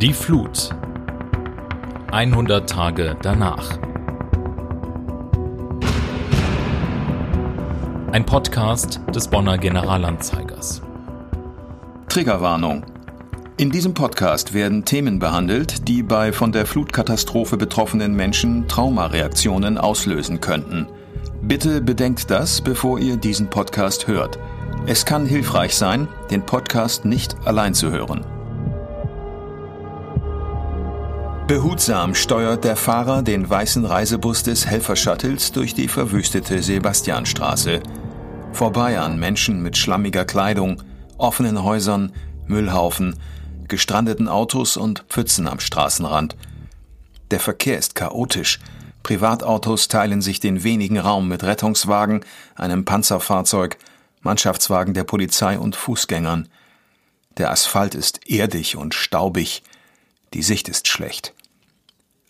Die Flut. 100 Tage danach. Ein Podcast des Bonner Generalanzeigers. Triggerwarnung. In diesem Podcast werden Themen behandelt, die bei von der Flutkatastrophe betroffenen Menschen Traumareaktionen auslösen könnten. Bitte bedenkt das, bevor ihr diesen Podcast hört. Es kann hilfreich sein, den Podcast nicht allein zu hören. Behutsam steuert der Fahrer den weißen Reisebus des Helfershuttles durch die verwüstete Sebastianstraße. Vorbei an Menschen mit schlammiger Kleidung, offenen Häusern, Müllhaufen, gestrandeten Autos und Pfützen am Straßenrand. Der Verkehr ist chaotisch. Privatautos teilen sich den wenigen Raum mit Rettungswagen, einem Panzerfahrzeug, Mannschaftswagen der Polizei und Fußgängern. Der Asphalt ist erdig und staubig. Die Sicht ist schlecht.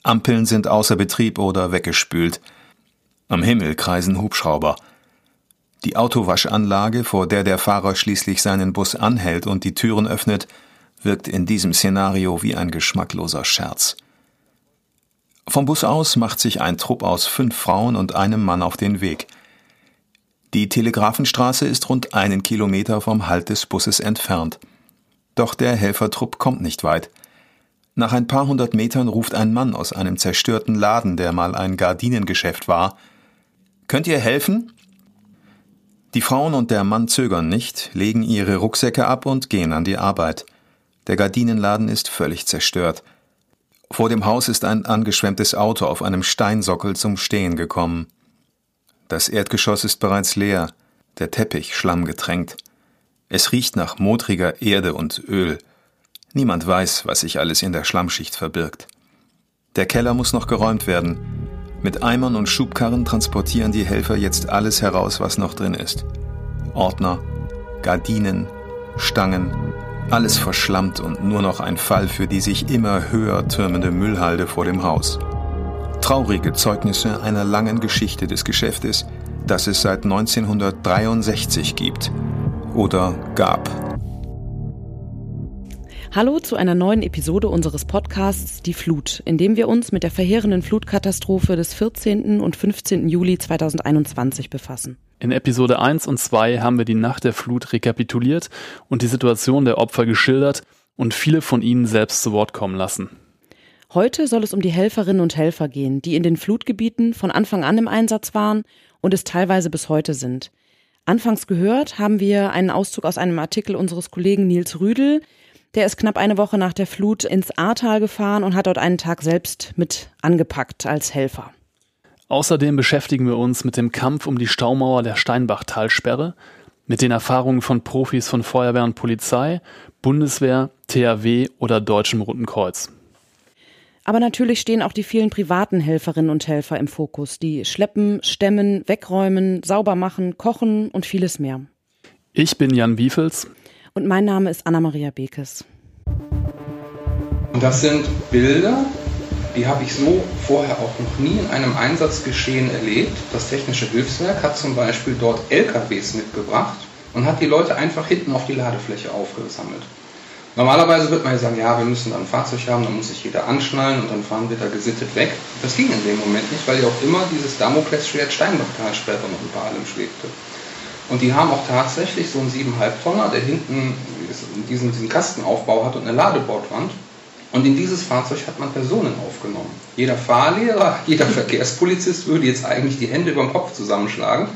Ampeln sind außer Betrieb oder weggespült. Am Himmel kreisen Hubschrauber. Die Autowaschanlage, vor der der Fahrer schließlich seinen Bus anhält und die Türen öffnet, wirkt in diesem Szenario wie ein geschmackloser Scherz. Vom Bus aus macht sich ein Trupp aus fünf Frauen und einem Mann auf den Weg. Die Telegrafenstraße ist rund einen Kilometer vom Halt des Busses entfernt. Doch der Helfertrupp kommt nicht weit. Nach ein paar hundert Metern ruft ein Mann aus einem zerstörten Laden, der mal ein Gardinengeschäft war. Könnt ihr helfen? Die Frauen und der Mann zögern nicht, legen ihre Rucksäcke ab und gehen an die Arbeit. Der Gardinenladen ist völlig zerstört. Vor dem Haus ist ein angeschwemmtes Auto auf einem Steinsockel zum Stehen gekommen. Das Erdgeschoss ist bereits leer, der Teppich schlammgetränkt. Es riecht nach modriger Erde und Öl. Niemand weiß, was sich alles in der Schlammschicht verbirgt. Der Keller muss noch geräumt werden. Mit Eimern und Schubkarren transportieren die Helfer jetzt alles heraus, was noch drin ist. Ordner, Gardinen, Stangen, alles verschlammt und nur noch ein Fall für die sich immer höher türmende Müllhalde vor dem Haus. Traurige Zeugnisse einer langen Geschichte des Geschäftes, das es seit 1963 gibt oder gab. Hallo zu einer neuen Episode unseres Podcasts Die Flut, in dem wir uns mit der verheerenden Flutkatastrophe des 14. und 15. Juli 2021 befassen. In Episode 1 und 2 haben wir die Nacht der Flut rekapituliert und die Situation der Opfer geschildert und viele von ihnen selbst zu Wort kommen lassen. Heute soll es um die Helferinnen und Helfer gehen, die in den Flutgebieten von Anfang an im Einsatz waren und es teilweise bis heute sind. Anfangs gehört haben wir einen Auszug aus einem Artikel unseres Kollegen Nils Rüdel, der ist knapp eine Woche nach der Flut ins Ahrtal gefahren und hat dort einen Tag selbst mit angepackt als Helfer. Außerdem beschäftigen wir uns mit dem Kampf um die Staumauer der Steinbachtalsperre, mit den Erfahrungen von Profis von Feuerwehr und Polizei, Bundeswehr, THW oder Deutschem Roten Kreuz. Aber natürlich stehen auch die vielen privaten Helferinnen und Helfer im Fokus, die schleppen, stemmen, wegräumen, sauber machen, kochen und vieles mehr. Ich bin Jan Wiefels und mein Name ist Anna-Maria Bekes. Und das sind Bilder, die habe ich so vorher auch noch nie in einem Einsatzgeschehen erlebt. Das Technische Hilfswerk hat zum Beispiel dort LKWs mitgebracht und hat die Leute einfach hinten auf die Ladefläche aufgesammelt. Normalerweise wird man ja sagen, ja, wir müssen da ein Fahrzeug haben, dann muss sich jeder anschnallen und dann fahren wir da gesittet weg. Das ging in dem Moment nicht, weil ja auch immer dieses Damoklesschwert Steinbachtalsperre noch über allem schwebte. Und die haben auch tatsächlich so einen 7,5 Tonner, der hinten diesen, diesen Kastenaufbau hat und eine Ladebordwand. Und in dieses Fahrzeug hat man Personen aufgenommen. Jeder Fahrlehrer, jeder Verkehrspolizist würde jetzt eigentlich die Hände über dem Kopf zusammenschlagen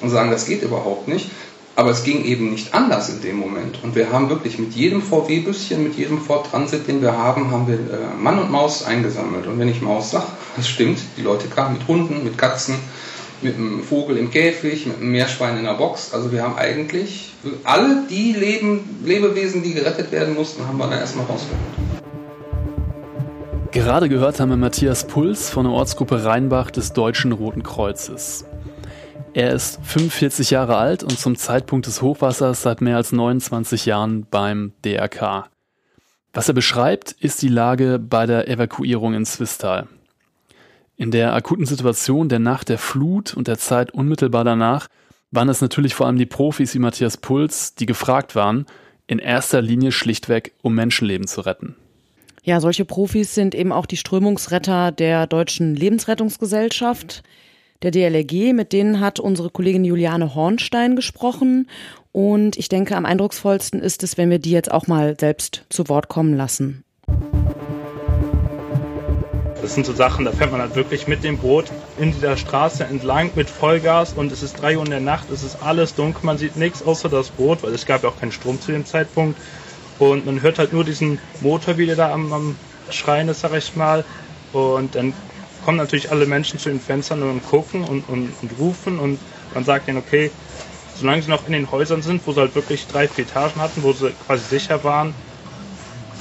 und sagen, das geht überhaupt nicht. Aber es ging eben nicht anders in dem Moment. Und wir haben wirklich mit jedem VW-Büsschen, mit jedem Ford Transit, den wir haben, haben wir äh, Mann und Maus eingesammelt. Und wenn ich Maus sage, das stimmt, die Leute kamen mit Hunden, mit Katzen, mit einem Vogel im Käfig, mit einem Meerschwein in der Box. Also wir haben eigentlich alle die Leben, Lebewesen, die gerettet werden mussten, haben wir dann erstmal rausgeholt. Gerade gehört haben wir Matthias Puls von der Ortsgruppe Rheinbach des Deutschen Roten Kreuzes. Er ist 45 Jahre alt und zum Zeitpunkt des Hochwassers seit mehr als 29 Jahren beim DRK. Was er beschreibt, ist die Lage bei der Evakuierung in Zwistal. In der akuten Situation der Nacht der Flut und der Zeit unmittelbar danach waren es natürlich vor allem die Profis wie Matthias Puls, die gefragt waren, in erster Linie schlichtweg, um Menschenleben zu retten. Ja, solche Profis sind eben auch die Strömungsretter der Deutschen Lebensrettungsgesellschaft, der DLRG. Mit denen hat unsere Kollegin Juliane Hornstein gesprochen. Und ich denke, am eindrucksvollsten ist es, wenn wir die jetzt auch mal selbst zu Wort kommen lassen. Das sind so Sachen, da fährt man halt wirklich mit dem Boot in dieser Straße entlang mit Vollgas und es ist drei Uhr in der Nacht, es ist alles dunkel, man sieht nichts außer das Boot, weil es gab ja auch keinen Strom zu dem Zeitpunkt. Und man hört halt nur diesen Motor, wie der da am, am Schreien ist, sag ich mal. Und dann kommen natürlich alle Menschen zu den Fenstern und gucken und, und, und rufen und man sagt ihnen, okay, solange sie noch in den Häusern sind, wo sie halt wirklich drei, vier Etagen hatten, wo sie quasi sicher waren,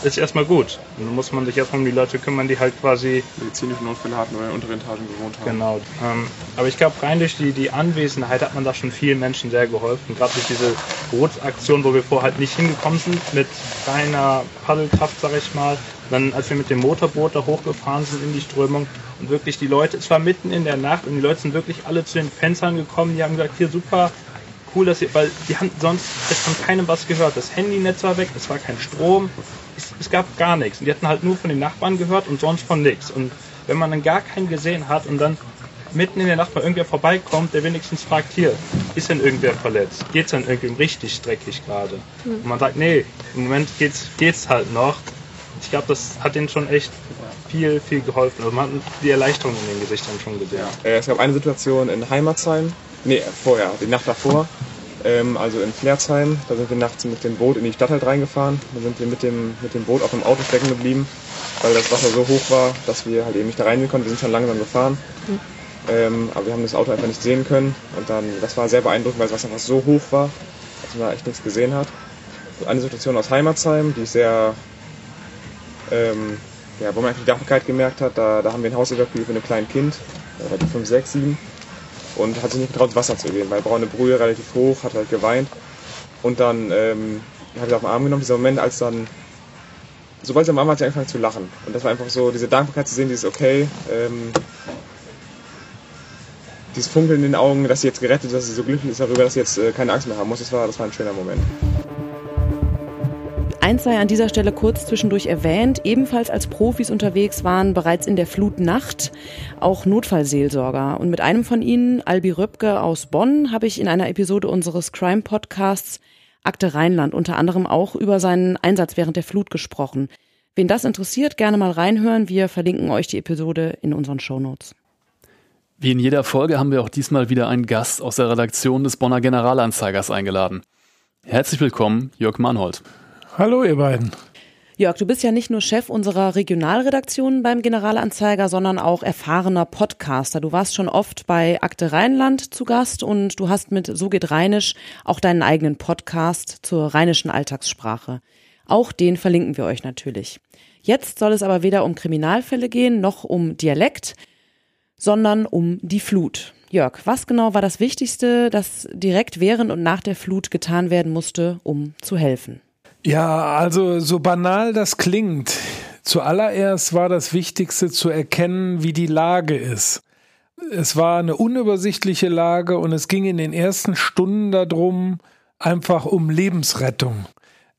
ist erstmal gut. Und dann muss man sich erstmal um die Leute kümmern, die halt quasi medizinische Notfälle hatten oder in unteren Etagen gewohnt haben. Genau. Ähm, aber ich glaube, rein durch die, die Anwesenheit hat man da schon vielen Menschen sehr geholfen. Gerade durch diese Bootsaktion, wo wir vorher halt nicht hingekommen sind, mit reiner Paddelkraft, sag ich mal. Dann, als wir mit dem Motorboot da hochgefahren sind in die Strömung und wirklich die Leute, es war mitten in der Nacht und die Leute sind wirklich alle zu den Fenstern gekommen, die haben gesagt, hier super, cool, dass ihr, weil die haben sonst von keinem was gehört. Das Handynetz war weg, es war kein Strom, es, es, gab gar nichts. Und die hatten halt nur von den Nachbarn gehört und sonst von nichts. Und wenn man dann gar keinen gesehen hat und dann mitten in der Nacht mal irgendwer vorbeikommt, der wenigstens fragt, hier, ist denn irgendwer verletzt? Geht's denn irgendwem richtig dreckig gerade? Mhm. Und man sagt, nee, im Moment geht's, geht's halt noch. Ich glaube, das hat denen schon echt viel, viel geholfen. Also man hat die Erleichterung in den Gesichtern schon gesehen. Ja. Es gab eine Situation in Heimatsheim, nee, vorher, die Nacht davor, ähm, also in Flerzheim. Da sind wir nachts mit dem Boot in die Stadt halt reingefahren. Da sind wir mit dem, mit dem Boot auf dem Auto stecken geblieben, weil das Wasser so hoch war, dass wir halt eben nicht da reingehen konnten. Wir sind schon langsam gefahren. Ähm, aber wir haben das Auto einfach nicht sehen können. Und dann, das war sehr beeindruckend, weil das Wasser einfach so hoch war, dass man echt nichts gesehen hat. Eine Situation aus Heimatsheim, die sehr, ähm, ja, wo man einfach die Dankbarkeit gemerkt hat, da, da haben wir ein Haus evakuiert für ein kleines Kind, da war die 5, 6, 7 und hat sich nicht getraut, Wasser zu gehen, weil braune Brühe relativ hoch, hat halt geweint. Und dann ähm, habe ich auf den Arm genommen, dieser Moment, als dann, sobald sie am Arm hat, sie angefangen zu lachen. Und das war einfach so, diese Dankbarkeit zu sehen, dieses okay, ähm, dieses Funkeln in den Augen, dass sie jetzt gerettet ist, dass sie so glücklich ist darüber, dass sie jetzt äh, keine Angst mehr haben muss, das war, das war ein schöner Moment. Eins sei an dieser Stelle kurz zwischendurch erwähnt. Ebenfalls als Profis unterwegs waren bereits in der Flutnacht auch Notfallseelsorger. Und mit einem von ihnen, Albi Röpke aus Bonn, habe ich in einer Episode unseres Crime Podcasts Akte Rheinland unter anderem auch über seinen Einsatz während der Flut gesprochen. Wen das interessiert, gerne mal reinhören. Wir verlinken euch die Episode in unseren Shownotes. Wie in jeder Folge haben wir auch diesmal wieder einen Gast aus der Redaktion des Bonner Generalanzeigers eingeladen. Herzlich willkommen, Jörg Mannhold. Hallo, ihr beiden. Jörg, du bist ja nicht nur Chef unserer Regionalredaktion beim Generalanzeiger, sondern auch erfahrener Podcaster. Du warst schon oft bei Akte Rheinland zu Gast und du hast mit So geht Rheinisch auch deinen eigenen Podcast zur rheinischen Alltagssprache. Auch den verlinken wir euch natürlich. Jetzt soll es aber weder um Kriminalfälle gehen noch um Dialekt, sondern um die Flut. Jörg, was genau war das Wichtigste, das direkt während und nach der Flut getan werden musste, um zu helfen? Ja, also so banal das klingt. Zuallererst war das Wichtigste zu erkennen, wie die Lage ist. Es war eine unübersichtliche Lage und es ging in den ersten Stunden darum, einfach um Lebensrettung.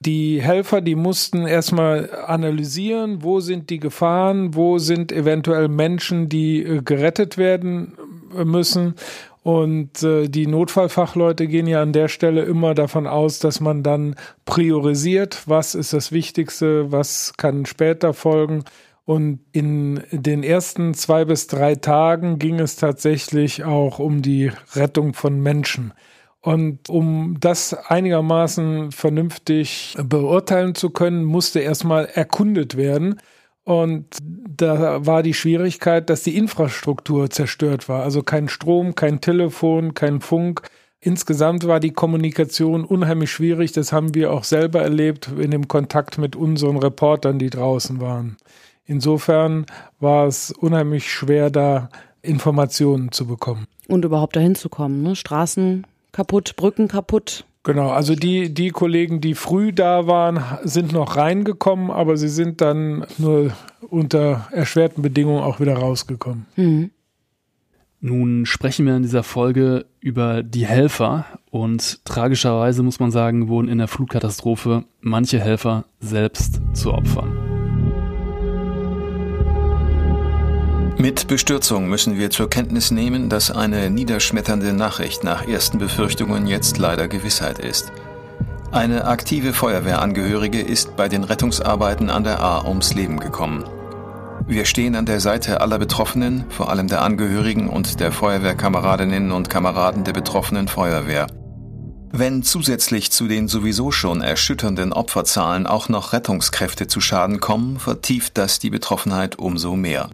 Die Helfer, die mussten erstmal analysieren, wo sind die Gefahren, wo sind eventuell Menschen, die äh, gerettet werden müssen und äh, die Notfallfachleute gehen ja an der Stelle immer davon aus, dass man dann priorisiert, was ist das Wichtigste, was kann später folgen. Und in den ersten zwei bis drei Tagen ging es tatsächlich auch um die Rettung von Menschen. Und um das einigermaßen vernünftig beurteilen zu können, musste erstmal erkundet werden. Und da war die Schwierigkeit, dass die Infrastruktur zerstört war. Also kein Strom, kein Telefon, kein Funk. Insgesamt war die Kommunikation unheimlich schwierig. Das haben wir auch selber erlebt in dem Kontakt mit unseren Reportern, die draußen waren. Insofern war es unheimlich schwer, da Informationen zu bekommen. Und überhaupt dahin zu kommen. Ne? Straßen kaputt, Brücken kaputt. Genau, also die, die Kollegen, die früh da waren, sind noch reingekommen, aber sie sind dann nur unter erschwerten Bedingungen auch wieder rausgekommen. Mhm. Nun sprechen wir in dieser Folge über die Helfer und tragischerweise muss man sagen, wurden in der Flutkatastrophe manche Helfer selbst zu Opfern. Mit Bestürzung müssen wir zur Kenntnis nehmen, dass eine niederschmetternde Nachricht nach ersten Befürchtungen jetzt leider Gewissheit ist. Eine aktive Feuerwehrangehörige ist bei den Rettungsarbeiten an der A ums Leben gekommen. Wir stehen an der Seite aller Betroffenen, vor allem der Angehörigen und der Feuerwehrkameradinnen und Kameraden der betroffenen Feuerwehr. Wenn zusätzlich zu den sowieso schon erschütternden Opferzahlen auch noch Rettungskräfte zu Schaden kommen, vertieft das die Betroffenheit umso mehr.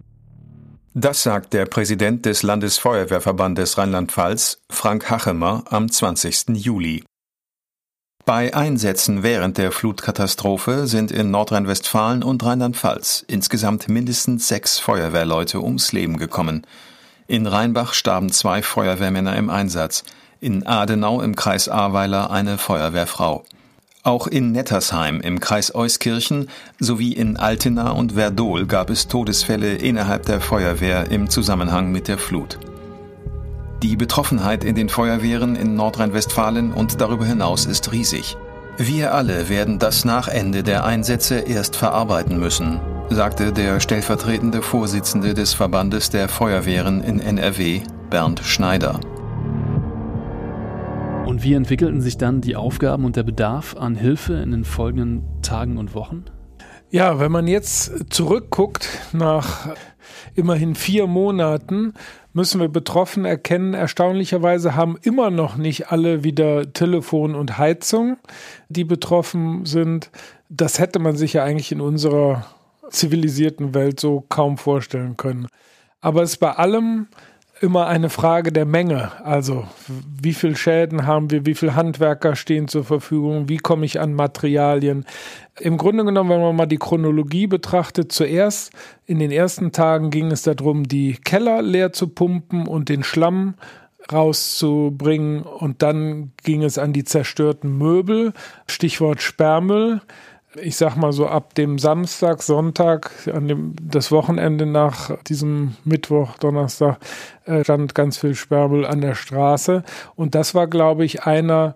Das sagt der Präsident des Landesfeuerwehrverbandes Rheinland-Pfalz, Frank Hachemer, am 20. Juli. Bei Einsätzen während der Flutkatastrophe sind in Nordrhein-Westfalen und Rheinland-Pfalz insgesamt mindestens sechs Feuerwehrleute ums Leben gekommen. In Rheinbach starben zwei Feuerwehrmänner im Einsatz, in Adenau im Kreis Ahrweiler eine Feuerwehrfrau. Auch in Nettersheim im Kreis Euskirchen sowie in Altena und Verdol gab es Todesfälle innerhalb der Feuerwehr im Zusammenhang mit der Flut. Die Betroffenheit in den Feuerwehren in Nordrhein-Westfalen und darüber hinaus ist riesig. Wir alle werden das nach Ende der Einsätze erst verarbeiten müssen, sagte der stellvertretende Vorsitzende des Verbandes der Feuerwehren in NRW, Bernd Schneider. Und wie entwickelten sich dann die Aufgaben und der Bedarf an Hilfe in den folgenden Tagen und Wochen? Ja, wenn man jetzt zurückguckt nach immerhin vier Monaten, müssen wir betroffen erkennen, erstaunlicherweise haben immer noch nicht alle wieder Telefon und Heizung, die betroffen sind. Das hätte man sich ja eigentlich in unserer zivilisierten Welt so kaum vorstellen können. Aber es ist bei allem immer eine Frage der Menge. Also wie viel Schäden haben wir, wie viele Handwerker stehen zur Verfügung, wie komme ich an Materialien. Im Grunde genommen, wenn man mal die Chronologie betrachtet, zuerst in den ersten Tagen ging es darum, die Keller leer zu pumpen und den Schlamm rauszubringen und dann ging es an die zerstörten Möbel, Stichwort Sperrmüll ich sag mal so ab dem Samstag, Sonntag, an dem das Wochenende nach diesem Mittwoch, Donnerstag äh, stand ganz viel Sperrmüll an der Straße. Und das war, glaube ich, einer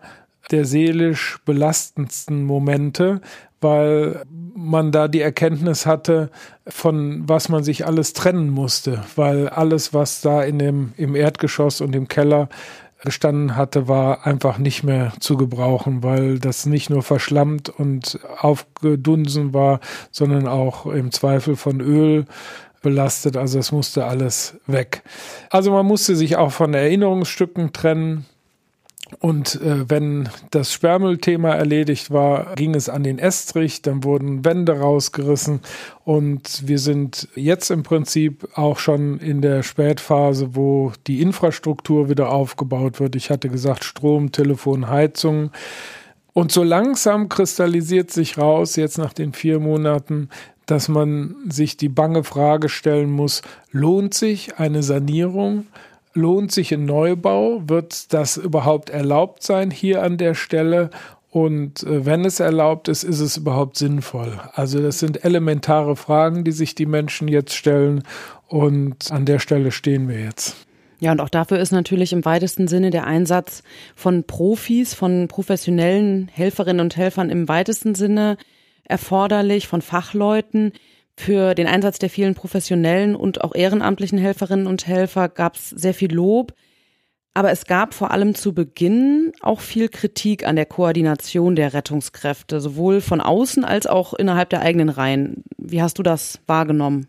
der seelisch belastendsten Momente, weil man da die Erkenntnis hatte, von was man sich alles trennen musste, weil alles, was da in dem, im Erdgeschoss und im Keller gestanden hatte, war einfach nicht mehr zu gebrauchen, weil das nicht nur verschlammt und aufgedunsen war, sondern auch im Zweifel von Öl belastet. Also es musste alles weg. Also man musste sich auch von Erinnerungsstücken trennen. Und äh, wenn das Sperrmüllthema erledigt war, ging es an den Estrich, dann wurden Wände rausgerissen und wir sind jetzt im Prinzip auch schon in der Spätphase, wo die Infrastruktur wieder aufgebaut wird. Ich hatte gesagt, Strom, Telefon, Heizung. Und so langsam kristallisiert sich raus, jetzt nach den vier Monaten, dass man sich die bange Frage stellen muss, lohnt sich eine Sanierung? Lohnt sich ein Neubau? Wird das überhaupt erlaubt sein hier an der Stelle? Und äh, wenn es erlaubt ist, ist es überhaupt sinnvoll? Also das sind elementare Fragen, die sich die Menschen jetzt stellen. Und an der Stelle stehen wir jetzt. Ja, und auch dafür ist natürlich im weitesten Sinne der Einsatz von Profis, von professionellen Helferinnen und Helfern im weitesten Sinne erforderlich, von Fachleuten, für den Einsatz der vielen professionellen und auch ehrenamtlichen Helferinnen und Helfer gab es sehr viel Lob. Aber es gab vor allem zu Beginn auch viel Kritik an der Koordination der Rettungskräfte, sowohl von außen als auch innerhalb der eigenen Reihen. Wie hast du das wahrgenommen?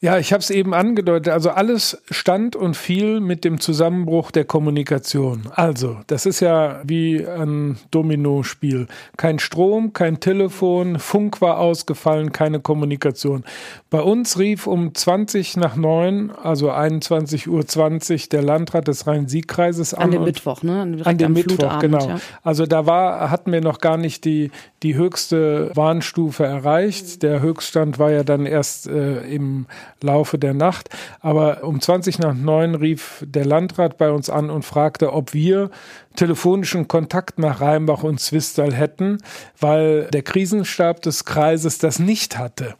Ja, ich habe es eben angedeutet. Also alles stand und fiel mit dem Zusammenbruch der Kommunikation. Also, das ist ja wie ein Domino-Spiel. Kein Strom, kein Telefon, Funk war ausgefallen, keine Kommunikation. Bei uns rief um 20 nach 9, also 21.20 Uhr, der Landrat des Rhein-Sieg-Kreises an. An dem Mittwoch, ne? Direkt an dem Mittwoch, genau. Ja. Also da war, hatten wir noch gar nicht die, die höchste Warnstufe erreicht. Der Höchststand war ja dann erst äh, im Laufe der Nacht. Aber um 20 nach 9 rief der Landrat bei uns an und fragte, ob wir telefonischen Kontakt nach Rheinbach und Zwistal hätten, weil der Krisenstab des Kreises das nicht hatte.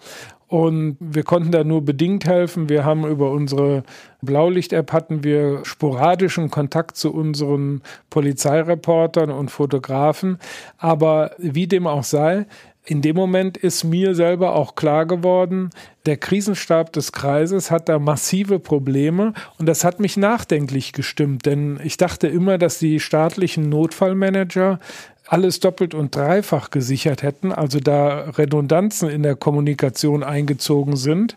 Und wir konnten da nur bedingt helfen. Wir haben über unsere Blaulicht-App hatten wir sporadischen Kontakt zu unseren Polizeireportern und Fotografen. Aber wie dem auch sei, in dem Moment ist mir selber auch klar geworden, der Krisenstab des Kreises hat da massive Probleme und das hat mich nachdenklich gestimmt, denn ich dachte immer, dass die staatlichen Notfallmanager alles doppelt und dreifach gesichert hätten, also da Redundanzen in der Kommunikation eingezogen sind.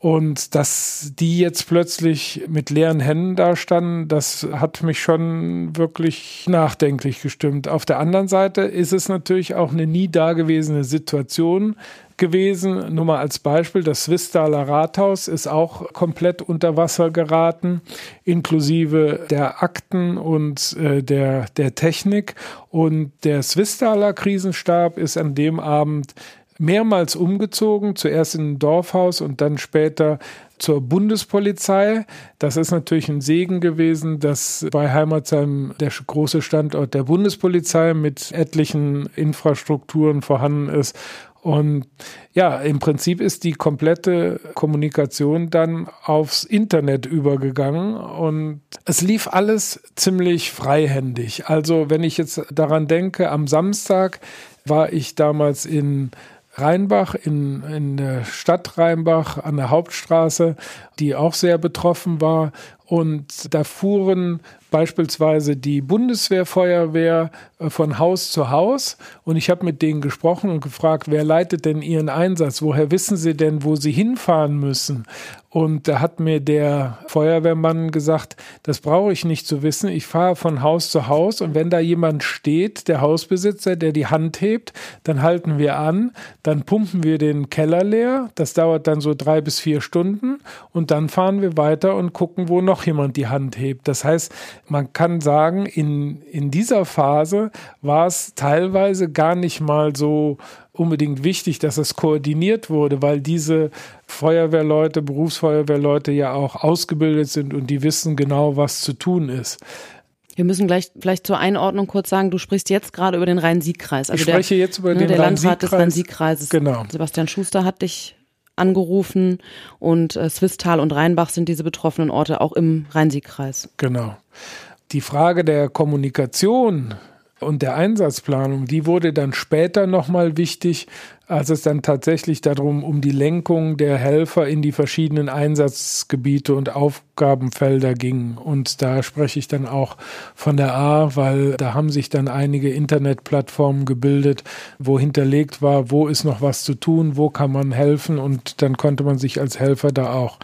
Und dass die jetzt plötzlich mit leeren Händen dastanden, das hat mich schon wirklich nachdenklich gestimmt. Auf der anderen Seite ist es natürlich auch eine nie dagewesene Situation gewesen. Nur mal als Beispiel, das Swistdaler Rathaus ist auch komplett unter Wasser geraten, inklusive der Akten und äh, der, der Technik. Und der Swistdaler Krisenstab ist an dem Abend mehrmals umgezogen, zuerst in ein Dorfhaus und dann später zur Bundespolizei. Das ist natürlich ein Segen gewesen, dass bei Heimatsheim der große Standort der Bundespolizei mit etlichen Infrastrukturen vorhanden ist. Und ja, im Prinzip ist die komplette Kommunikation dann aufs Internet übergegangen und es lief alles ziemlich freihändig. Also wenn ich jetzt daran denke, am Samstag war ich damals in Rheinbach, in, in der Stadt Rheinbach an der Hauptstraße, die auch sehr betroffen war. Und da fuhren beispielsweise die Bundeswehrfeuerwehr äh, von Haus zu Haus und ich habe mit denen gesprochen und gefragt, wer leitet denn ihren Einsatz? Woher wissen sie denn, wo sie hinfahren müssen? Und da hat mir der Feuerwehrmann gesagt, das brauche ich nicht zu wissen. Ich fahre von Haus zu Haus und wenn da jemand steht, der Hausbesitzer, der die Hand hebt, dann halten wir an, dann pumpen wir den Keller leer. Das dauert dann so drei bis vier Stunden und dann fahren wir weiter und gucken, wo noch jemand die Hand hebt. Das heißt, man kann sagen, in, in dieser Phase war es teilweise gar nicht mal so unbedingt wichtig, dass es koordiniert wurde, weil diese Feuerwehrleute, Berufsfeuerwehrleute ja auch ausgebildet sind und die wissen genau, was zu tun ist. Wir müssen gleich vielleicht zur Einordnung kurz sagen, du sprichst jetzt gerade über den Rhein-Sieg-Kreis. Also ich spreche der, jetzt über ne, den der Landrat des Rhein-Sieg-Kreises. Genau. Sebastian Schuster hat dich angerufen und äh, Swisttal und Rheinbach sind diese betroffenen Orte auch im Rhein-Sieg-Kreis. Genau. Die Frage der Kommunikation und der Einsatzplanung, die wurde dann später nochmal wichtig, als es dann tatsächlich darum um die Lenkung der Helfer in die verschiedenen Einsatzgebiete und Aufgabenfelder ging. Und da spreche ich dann auch von der A, weil da haben sich dann einige Internetplattformen gebildet, wo hinterlegt war, wo ist noch was zu tun, wo kann man helfen und dann konnte man sich als Helfer da auch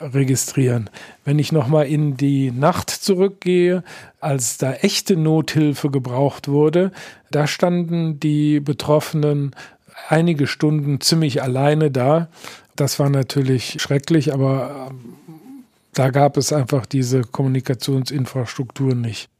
registrieren. Wenn ich nochmal in die Nacht zurückgehe, als da echte Nothilfe gebraucht wurde, da standen die Betroffenen einige Stunden ziemlich alleine da. Das war natürlich schrecklich, aber ähm, da gab es einfach diese Kommunikationsinfrastruktur nicht.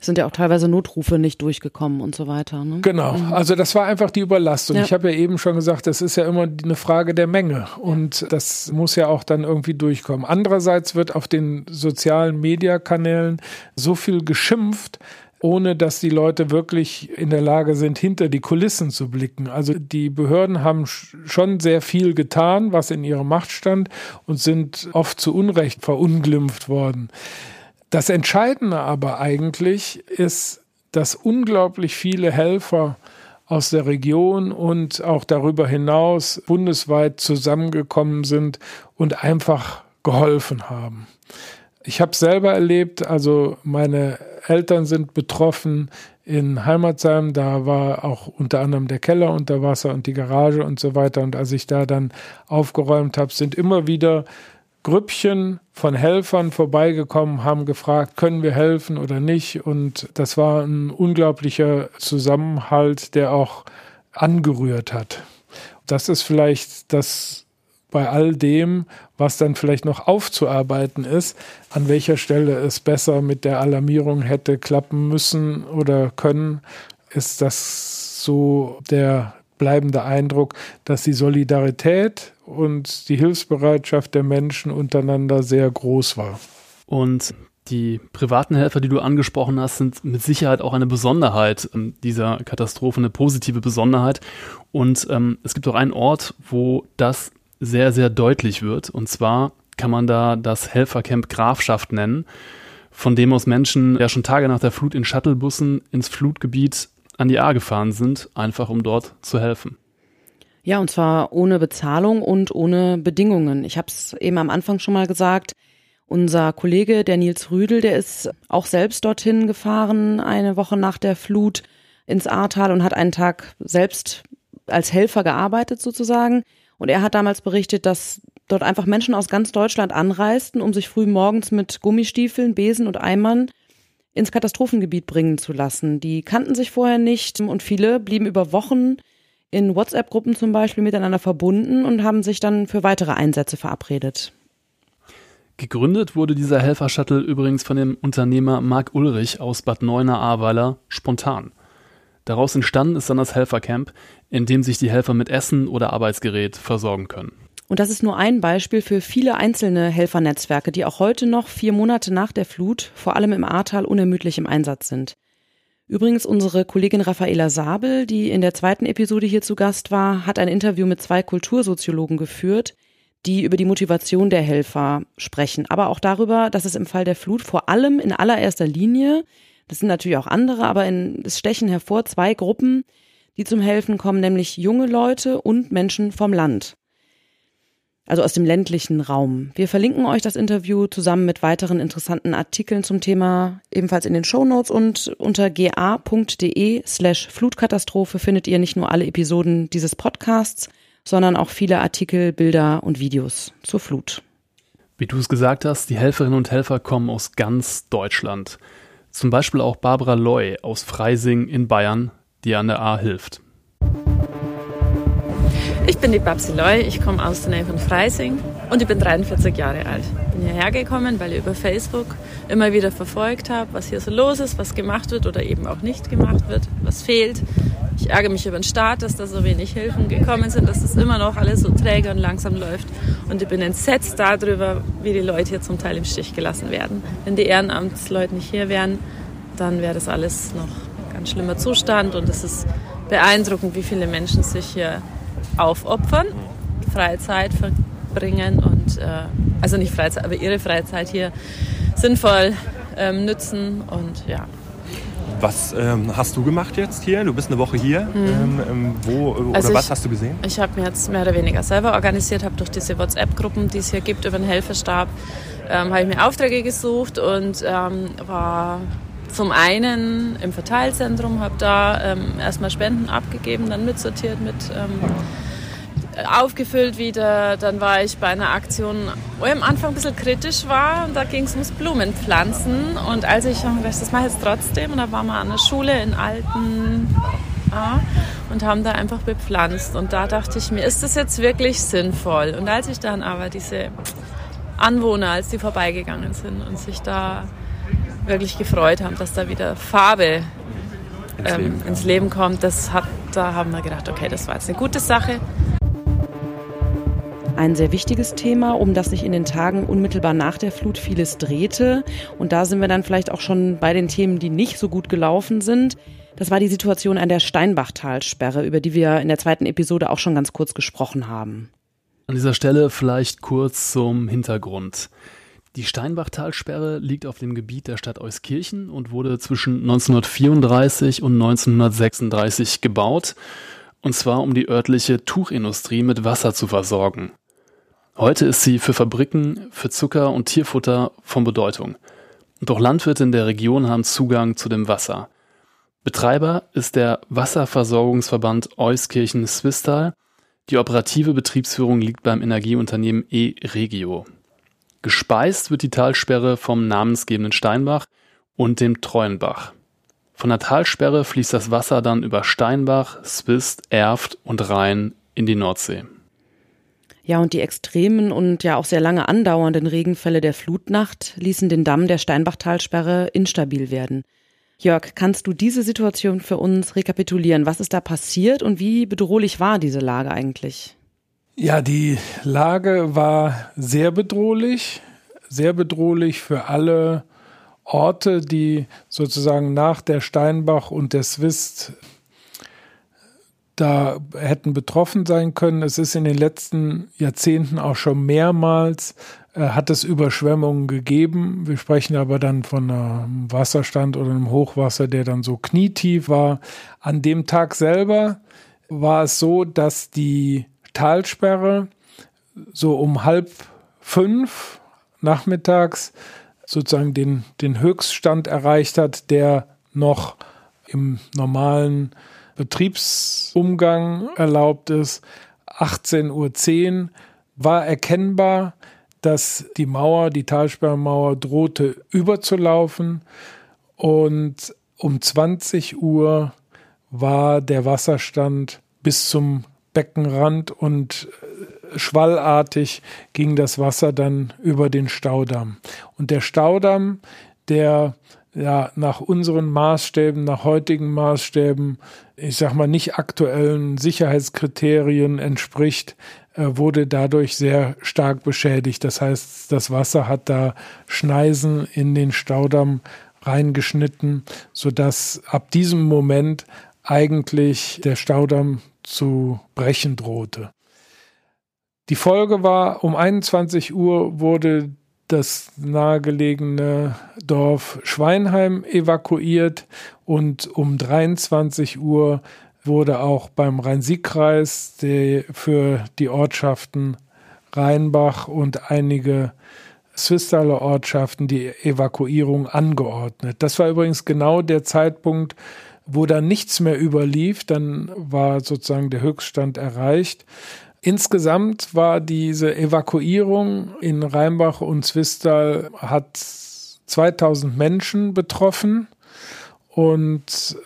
Sind ja auch teilweise Notrufe nicht durchgekommen und so weiter. Ne? Genau, mhm. also das war einfach die Überlastung. Ja. Ich habe ja eben schon gesagt, das ist ja immer eine Frage der Menge und das muss ja auch dann irgendwie durchkommen. Andererseits wird auf den sozialen Mediakanälen so viel geschimpft, ohne dass die Leute wirklich in der Lage sind, hinter die Kulissen zu blicken. Also die Behörden haben schon sehr viel getan, was in ihrer Macht stand und sind oft zu Unrecht verunglimpft worden. Das Entscheidende aber eigentlich ist, dass unglaublich viele Helfer aus der Region und auch darüber hinaus bundesweit zusammengekommen sind und einfach geholfen haben. Ich habe selber erlebt, also meine Eltern sind betroffen in Heimatsheim, da war auch unter anderem der Keller unter Wasser und die Garage und so weiter. Und als ich da dann aufgeräumt habe, sind immer wieder Grüppchen von Helfern vorbeigekommen, haben gefragt, können wir helfen oder nicht. Und das war ein unglaublicher Zusammenhalt, der auch angerührt hat. Das ist vielleicht das bei all dem, was dann vielleicht noch aufzuarbeiten ist, an welcher Stelle es besser mit der Alarmierung hätte klappen müssen oder können, ist das so der bleibende Eindruck, dass die Solidarität und die Hilfsbereitschaft der Menschen untereinander sehr groß war. Und die privaten Helfer, die du angesprochen hast, sind mit Sicherheit auch eine Besonderheit dieser Katastrophe, eine positive Besonderheit. Und ähm, es gibt auch einen Ort, wo das sehr, sehr deutlich wird. Und zwar kann man da das Helfercamp Grafschaft nennen, von dem aus Menschen ja schon Tage nach der Flut in Shuttlebussen ins Flutgebiet an die A gefahren sind, einfach um dort zu helfen. Ja, und zwar ohne Bezahlung und ohne Bedingungen. Ich habe es eben am Anfang schon mal gesagt. Unser Kollege, der Nils Rüdel, der ist auch selbst dorthin gefahren, eine Woche nach der Flut ins Ahrtal und hat einen Tag selbst als Helfer gearbeitet sozusagen. Und er hat damals berichtet, dass dort einfach Menschen aus ganz Deutschland anreisten, um sich früh morgens mit Gummistiefeln, Besen und Eimern ins Katastrophengebiet bringen zu lassen. Die kannten sich vorher nicht und viele blieben über Wochen in WhatsApp-Gruppen zum Beispiel miteinander verbunden und haben sich dann für weitere Einsätze verabredet. Gegründet wurde dieser Helfer-Shuttle übrigens von dem Unternehmer Marc Ulrich aus Bad Neuenahr-Ahrweiler spontan. Daraus entstanden ist dann das Helfercamp, in dem sich die Helfer mit Essen oder Arbeitsgerät versorgen können. Und das ist nur ein Beispiel für viele einzelne Helfernetzwerke, die auch heute noch vier Monate nach der Flut, vor allem im Ahrtal, unermüdlich im Einsatz sind. Übrigens, unsere Kollegin Raffaela Sabel, die in der zweiten Episode hier zu Gast war, hat ein Interview mit zwei Kultursoziologen geführt, die über die Motivation der Helfer sprechen, aber auch darüber, dass es im Fall der Flut vor allem in allererster Linie, das sind natürlich auch andere, aber in, es stechen hervor zwei Gruppen, die zum Helfen kommen, nämlich junge Leute und Menschen vom Land also aus dem ländlichen Raum. Wir verlinken euch das Interview zusammen mit weiteren interessanten Artikeln zum Thema ebenfalls in den Show Notes und unter ga.de slash Flutkatastrophe findet ihr nicht nur alle Episoden dieses Podcasts, sondern auch viele Artikel, Bilder und Videos zur Flut. Wie du es gesagt hast, die Helferinnen und Helfer kommen aus ganz Deutschland. Zum Beispiel auch Barbara Loy aus Freising in Bayern, die an der A hilft. Ich bin die Babsi Loy, ich komme aus der Nähe von Freising und ich bin 43 Jahre alt. Bin hierher gekommen, weil ich über Facebook immer wieder verfolgt habe, was hier so los ist, was gemacht wird oder eben auch nicht gemacht wird, was fehlt. Ich ärgere mich über den Staat, dass da so wenig Hilfen gekommen sind, dass das immer noch alles so träge und langsam läuft. Und ich bin entsetzt darüber, wie die Leute hier zum Teil im Stich gelassen werden. Wenn die Ehrenamtsleute nicht hier wären, dann wäre das alles noch ein ganz schlimmer Zustand und es ist beeindruckend, wie viele Menschen sich hier aufopfern, Freizeit verbringen und, äh, also nicht Freizeit, aber ihre Freizeit hier sinnvoll ähm, nützen und ja. Was ähm, hast du gemacht jetzt hier? Du bist eine Woche hier. Mhm. Ähm, ähm wo oder also was hast du gesehen? Ich habe mir jetzt mehr oder weniger selber organisiert, habe durch diese WhatsApp-Gruppen, die es hier gibt, über den Helferstab, ähm, habe ich mir Aufträge gesucht und ähm, war zum einen im Verteilzentrum, habe da ähm, erstmal Spenden abgegeben, dann mitsortiert mit aufgefüllt wieder. Dann war ich bei einer Aktion, wo ich am Anfang ein bisschen kritisch war und da ging es ums Blumenpflanzen. Und als ich gedacht, das mache ich jetzt trotzdem, und da waren wir an der Schule in Alten ja, und haben da einfach bepflanzt. Und da dachte ich mir, ist das jetzt wirklich sinnvoll? Und als ich dann aber diese Anwohner, als die vorbeigegangen sind und sich da wirklich gefreut haben, dass da wieder Farbe ins, ähm, Leben, ins Leben kommt, das hat, da haben wir gedacht, okay, das war jetzt eine gute Sache ein sehr wichtiges Thema, um das sich in den Tagen unmittelbar nach der Flut vieles drehte. Und da sind wir dann vielleicht auch schon bei den Themen, die nicht so gut gelaufen sind. Das war die Situation an der Steinbachtalsperre, über die wir in der zweiten Episode auch schon ganz kurz gesprochen haben. An dieser Stelle vielleicht kurz zum Hintergrund. Die Steinbachtalsperre liegt auf dem Gebiet der Stadt Euskirchen und wurde zwischen 1934 und 1936 gebaut, und zwar um die örtliche Tuchindustrie mit Wasser zu versorgen. Heute ist sie für Fabriken, für Zucker und Tierfutter von Bedeutung. Und auch Landwirte in der Region haben Zugang zu dem Wasser. Betreiber ist der Wasserversorgungsverband Euskirchen-Swistal. Die operative Betriebsführung liegt beim Energieunternehmen E-Regio. Gespeist wird die Talsperre vom namensgebenden Steinbach und dem Treuenbach. Von der Talsperre fließt das Wasser dann über Steinbach, Swist, Erft und Rhein in die Nordsee. Ja, und die extremen und ja auch sehr lange andauernden Regenfälle der Flutnacht ließen den Damm der Steinbachtalsperre instabil werden. Jörg, kannst du diese Situation für uns rekapitulieren? Was ist da passiert und wie bedrohlich war diese Lage eigentlich? Ja, die Lage war sehr bedrohlich, sehr bedrohlich für alle Orte, die sozusagen nach der Steinbach und der Swist da hätten betroffen sein können. Es ist in den letzten Jahrzehnten auch schon mehrmals äh, hat es Überschwemmungen gegeben. Wir sprechen aber dann von einem Wasserstand oder einem Hochwasser, der dann so knietief war. An dem Tag selber war es so, dass die Talsperre so um halb fünf nachmittags sozusagen den, den Höchststand erreicht hat, der noch im normalen Betriebsumgang erlaubt ist. 18.10 Uhr war erkennbar, dass die Mauer, die Talsperrmauer drohte überzulaufen und um 20 Uhr war der Wasserstand bis zum Beckenrand und äh, schwallartig ging das Wasser dann über den Staudamm. Und der Staudamm, der ja nach unseren Maßstäben, nach heutigen Maßstäben, ich sag mal nicht aktuellen Sicherheitskriterien entspricht, äh, wurde dadurch sehr stark beschädigt. Das heißt, das Wasser hat da Schneisen in den Staudamm reingeschnitten, sodass ab diesem Moment eigentlich der Staudamm zu brechen drohte. Die Folge war, um 21 Uhr wurde das nahegelegene Dorf Schweinheim evakuiert und um 23 Uhr wurde auch beim Rhein-Sieg-Kreis für die Ortschaften Rheinbach und einige Swisstaler Ortschaften die Evakuierung angeordnet. Das war übrigens genau der Zeitpunkt, wo dann nichts mehr überlief, dann war sozusagen der Höchststand erreicht. Insgesamt war diese Evakuierung in Rheinbach und Zwistal hat 2000 Menschen betroffen und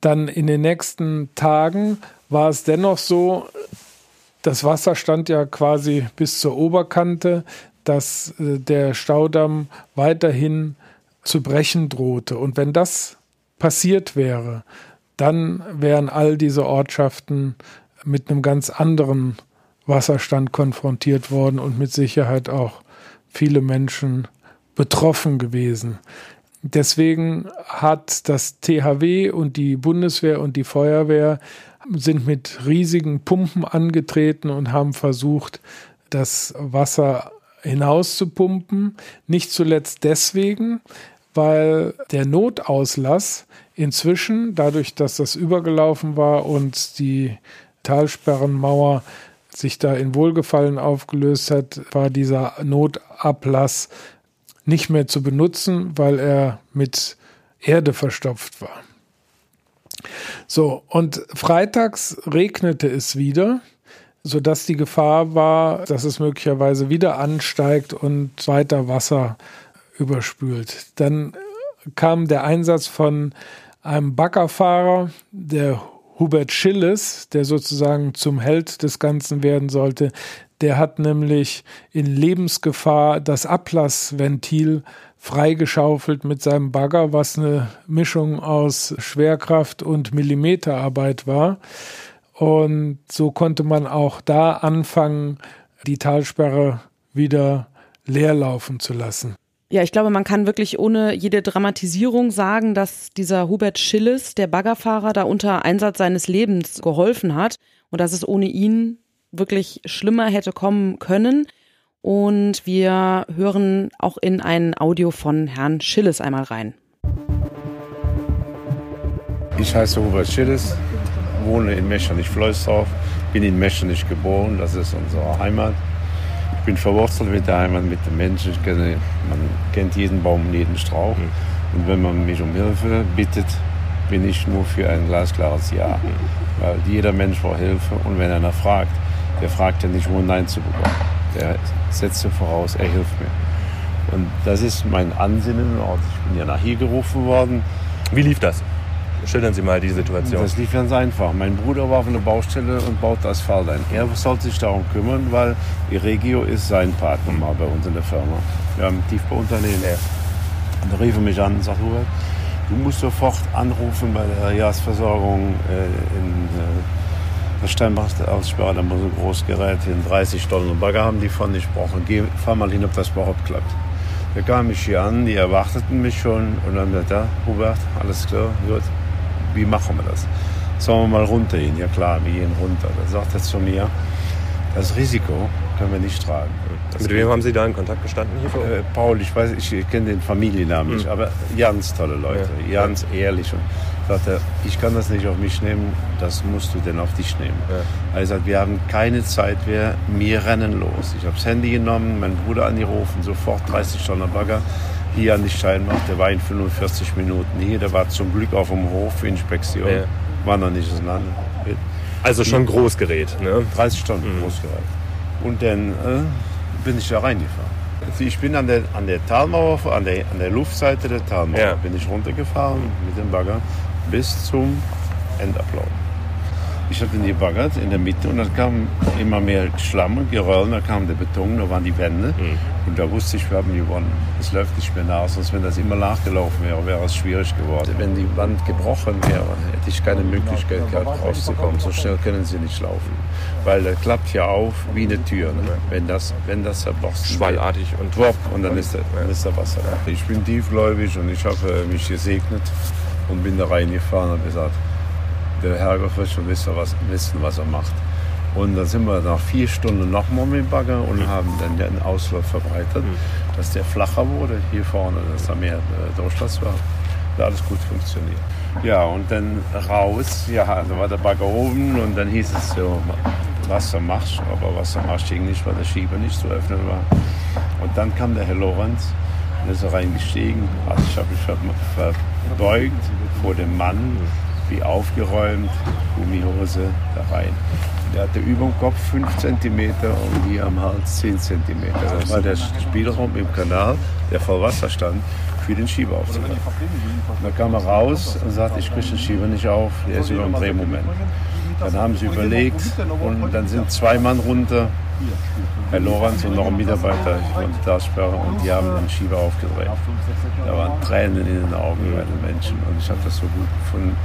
dann in den nächsten Tagen war es dennoch so, das Wasser stand ja quasi bis zur Oberkante, dass äh, der Staudamm weiterhin zu brechen drohte. Und wenn das passiert wäre, dann wären all diese Ortschaften mit einem ganz anderen Wasserstand konfrontiert worden und mit Sicherheit auch viele Menschen betroffen gewesen. Deswegen hat das THW und die Bundeswehr und die Feuerwehr sind mit riesigen Pumpen angetreten und haben versucht, das Wasser hinauszupumpen. Nicht zuletzt deswegen, weil der Notauslass inzwischen, dadurch, dass das übergelaufen war und die Talsperrenmauer sich da in Wohlgefallen aufgelöst hat, war dieser Notablass nicht mehr zu benutzen, weil er mit Erde verstopft war. So, und freitags regnete es wieder, sodass die Gefahr war, dass es möglicherweise wieder ansteigt und weiter Wasser überspült. Dann kam der Einsatz von einem Baggerfahrer, der Hubert Schilles, der sozusagen zum Held des Ganzen werden sollte, der hat nämlich in Lebensgefahr das Ablassventil freigeschaufelt mit seinem Bagger, was eine Mischung aus Schwerkraft und Millimeterarbeit war. Und so konnte man auch da anfangen, die Talsperre wieder leer laufen zu lassen. Ja, ich glaube, man kann wirklich ohne jede Dramatisierung sagen, dass dieser Hubert Schilles, der Baggerfahrer, da unter Einsatz seines Lebens geholfen hat und dass es ohne ihn wirklich schlimmer hätte kommen können. Und wir hören auch in ein Audio von Herrn Schilles einmal rein. Ich heiße Hubert Schilles, wohne in Mechernich-Floisdorf, bin in Mechernich geboren, das ist unsere Heimat. Ich bin verwurzelt mit der Heimat, mit den Menschen. Kenne, man kennt jeden Baum und jeden Strauch. Mhm. Und wenn man mich um Hilfe bittet, bin ich nur für ein glasklares Ja. Mhm. Weil jeder Mensch braucht Hilfe. Und wenn einer fragt, der fragt ja nicht, nur Nein zu bekommen. Der setzt voraus, er hilft mir. Und das ist mein Ansinnen. Ich bin ja nach hier gerufen worden. Wie lief das? Schildern Sie mal die Situation. Das lief ganz einfach. Mein Bruder war auf einer Baustelle und baute Asphalt ein. Er sollte sich darum kümmern, weil Regio ist sein Partner mal bei uns in der Firma. Wir haben ein Tiefbauunternehmen. Ja. Und da rief er mich an und sagte, Hubert, du musst sofort anrufen bei der Jahresversorgung äh, in äh, der Steinbach-Aussperre. Da muss ein großes Gerät hin, 30 Tonnen Bagger haben die von. Ich brauche, geh, fahr mal hin, ob das überhaupt klappt. Da kam ich hier an, die erwarteten mich schon und dann gesagt, ja, Hubert, alles klar, gut, wie machen wir das? Sollen wir mal runtergehen? Ja klar, wir gehen runter. Da sagt er zu mir, das Risiko können wir nicht tragen. Das Mit wem haben Sie da in Kontakt gestanden? Hier äh, Paul, ich weiß, ich, ich kenne den Familiennamen nicht, hm. aber ganz tolle Leute, ja. ganz ehrlich. Und Sagt er, ich kann das nicht auf mich nehmen, das musst du denn auf dich nehmen. Ja. Er sagt, wir haben keine Zeit mehr, wir rennen los. Ich habe das Handy genommen, meinen Bruder angerufen, sofort 30 Tonnen Bagger hier an die Steinmacht. Der war in 45 Minuten hier, der war zum Glück auf dem Hof für Inspektion. Ja. War noch nicht auseinander. Also schon Großgerät, ne? 30 Stunden mhm. Großgerät. Und dann äh, bin ich da reingefahren. Also ich bin an der, an der Talmauer, an der, an der Luftseite der Talmauer, ja. bin ich runtergefahren mit dem Bagger bis zum Endablauf. Ich hatte den gebaggert in der Mitte und dann kam immer mehr Schlamm und Geröll, da kam der Beton, da waren die Wände mhm. und da wusste ich, wir haben gewonnen. Es läuft nicht mehr nach, sonst wenn das immer nachgelaufen wäre, wäre es schwierig geworden. Wenn die Wand gebrochen wäre, hätte ich keine Möglichkeit gehabt, rauszukommen. So schnell können sie nicht laufen, weil er klappt ja auf wie eine Tür, ne? wenn das, wenn das zerborsten Schwallartig und Wop, und dann ist, dann ist der Wasser. Ich bin tiefgläubig und ich habe mich gesegnet und bin da reingefahren und gesagt, der Herrgott wird schon wissen was, wissen, was er macht. Und dann sind wir nach vier Stunden nochmal mit dem Bagger und mhm. haben dann den Auslauf verbreitert, mhm. dass der flacher wurde hier vorne, dass da mehr äh, Durchschluss war. Da alles gut funktioniert. Ja, und dann raus, ja, da war der Bagger oben und dann hieß es so, Wasser machst, aber Wasser machst ging nicht, weil der Schieber nicht zu öffnen war. Und dann kam der Herr Lorenz und ist reingestiegen. Also ich habe mich verbeugt vor dem Mann wie aufgeräumt, Gummihose da rein. Der hatte über dem Kopf 5 cm und hier am Hals 10 cm. Das war der Spielraum im Kanal, der voll Wasser stand, für den Schieber aufzunehmen. Und dann kam er raus und sagte, ich kriege den Schieber nicht auf, der ist über dem Drehmoment. Dann haben sie überlegt und dann sind zwei Mann runter, Herr Lorenz und noch ein Mitarbeiter von der Talsperre und die haben den Schieber aufgedreht. Da waren Tränen in den Augen bei den Menschen und ich habe das so gut gefunden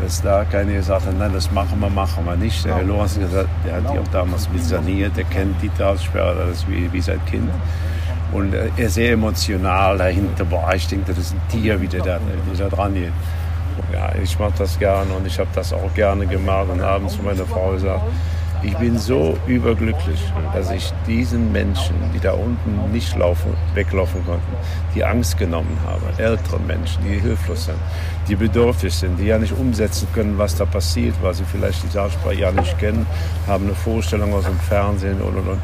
dass da keiner gesagt hat, nein, das machen wir, machen wir nicht. Der Herr Lorenz gesagt, der hat die auch damals mit saniert, der kennt die Talsperre, das wie, wie sein Kind. Und er ist sehr emotional dahinter. Boah, ich denke, das ist ein Tier, wie der da, wie der dran geht. Ja, ich mache das gerne und ich habe das auch gerne gemacht und abends zu meiner Frau gesagt, ich bin so überglücklich, dass ich diesen Menschen, die da unten nicht laufen, weglaufen konnten, die Angst genommen habe. Ältere Menschen, die hilflos sind, die bedürftig sind, die ja nicht umsetzen können, was da passiert, weil sie vielleicht die Saalsprache ja nicht kennen, haben eine Vorstellung aus dem Fernsehen und und und.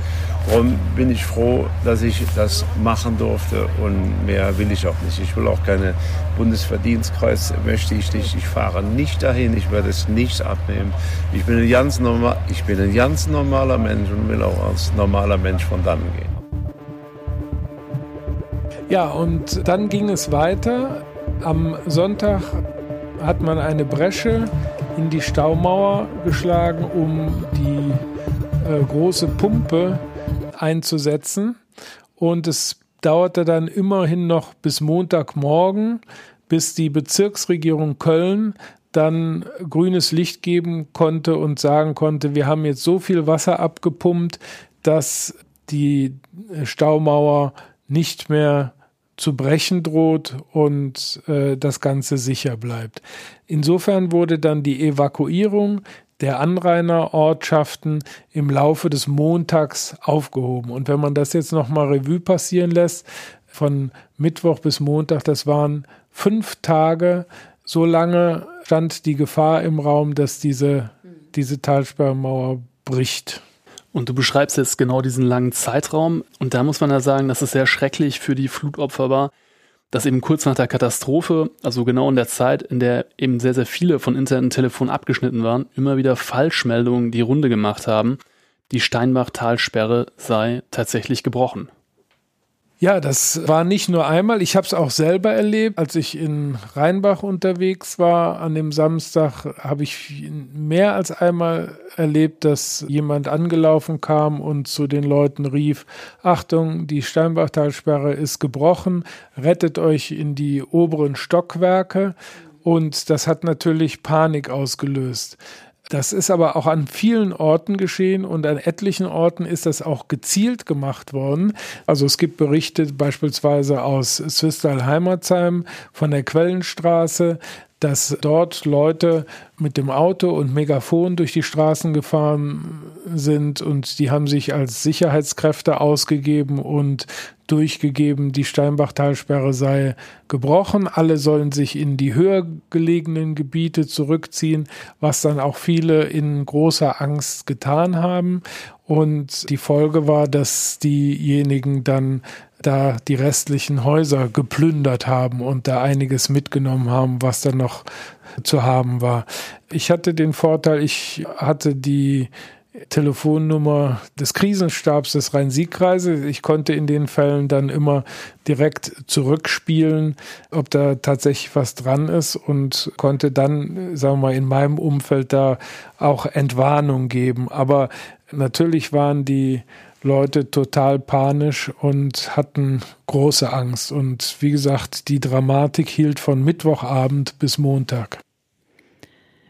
Darum bin ich froh, dass ich das machen durfte und mehr will ich auch nicht. Ich will auch keine Bundesverdienstkreuz, möchte ich nicht. Ich fahre nicht dahin, ich werde es nicht abnehmen. Ich bin ein ganz, normal, ich bin ein ganz normaler Mensch und will auch als normaler Mensch von dann gehen. Ja, und dann ging es weiter. Am Sonntag hat man eine Bresche in die Staumauer geschlagen, um die äh, große Pumpe einzusetzen. Und es dauerte dann immerhin noch bis Montagmorgen, bis die Bezirksregierung Köln dann grünes Licht geben konnte und sagen konnte, wir haben jetzt so viel Wasser abgepumpt, dass die Staumauer nicht mehr zu brechen droht und äh, das Ganze sicher bleibt. Insofern wurde dann die Evakuierung der Anrainerortschaften im Laufe des Montags aufgehoben. Und wenn man das jetzt nochmal Revue passieren lässt, von Mittwoch bis Montag, das waren fünf Tage, so lange stand die Gefahr im Raum, dass diese, diese Talsperrmauer bricht. Und du beschreibst jetzt genau diesen langen Zeitraum. Und da muss man ja sagen, dass es sehr schrecklich für die Flutopfer war, dass eben kurz nach der Katastrophe, also genau in der Zeit, in der eben sehr, sehr viele von Internet und Telefon abgeschnitten waren, immer wieder Falschmeldungen die Runde gemacht haben, die Steinbach-Talsperre sei tatsächlich gebrochen. Ja, das war nicht nur einmal. Ich habe es auch selber erlebt. Als ich in Rheinbach unterwegs war an dem Samstag, habe ich mehr als einmal erlebt, dass jemand angelaufen kam und zu den Leuten rief, Achtung, die Steinbachtalsperre ist gebrochen, rettet euch in die oberen Stockwerke. Und das hat natürlich Panik ausgelöst. Das ist aber auch an vielen Orten geschehen und an etlichen Orten ist das auch gezielt gemacht worden. Also es gibt Berichte beispielsweise aus Zwistal Heimatsheim von der Quellenstraße. Dass dort Leute mit dem Auto und Megafon durch die Straßen gefahren sind und die haben sich als Sicherheitskräfte ausgegeben und durchgegeben, die Steinbachtalsperre sei gebrochen, alle sollen sich in die höher gelegenen Gebiete zurückziehen, was dann auch viele in großer Angst getan haben. Und die Folge war, dass diejenigen dann da die restlichen Häuser geplündert haben und da einiges mitgenommen haben, was dann noch zu haben war. Ich hatte den Vorteil, ich hatte die Telefonnummer des Krisenstabs des Rhein-Sieg-Kreises. Ich konnte in den Fällen dann immer direkt zurückspielen, ob da tatsächlich was dran ist und konnte dann, sagen wir mal, in meinem Umfeld da auch Entwarnung geben. Aber natürlich waren die Leute total panisch und hatten große Angst. Und wie gesagt, die Dramatik hielt von Mittwochabend bis Montag.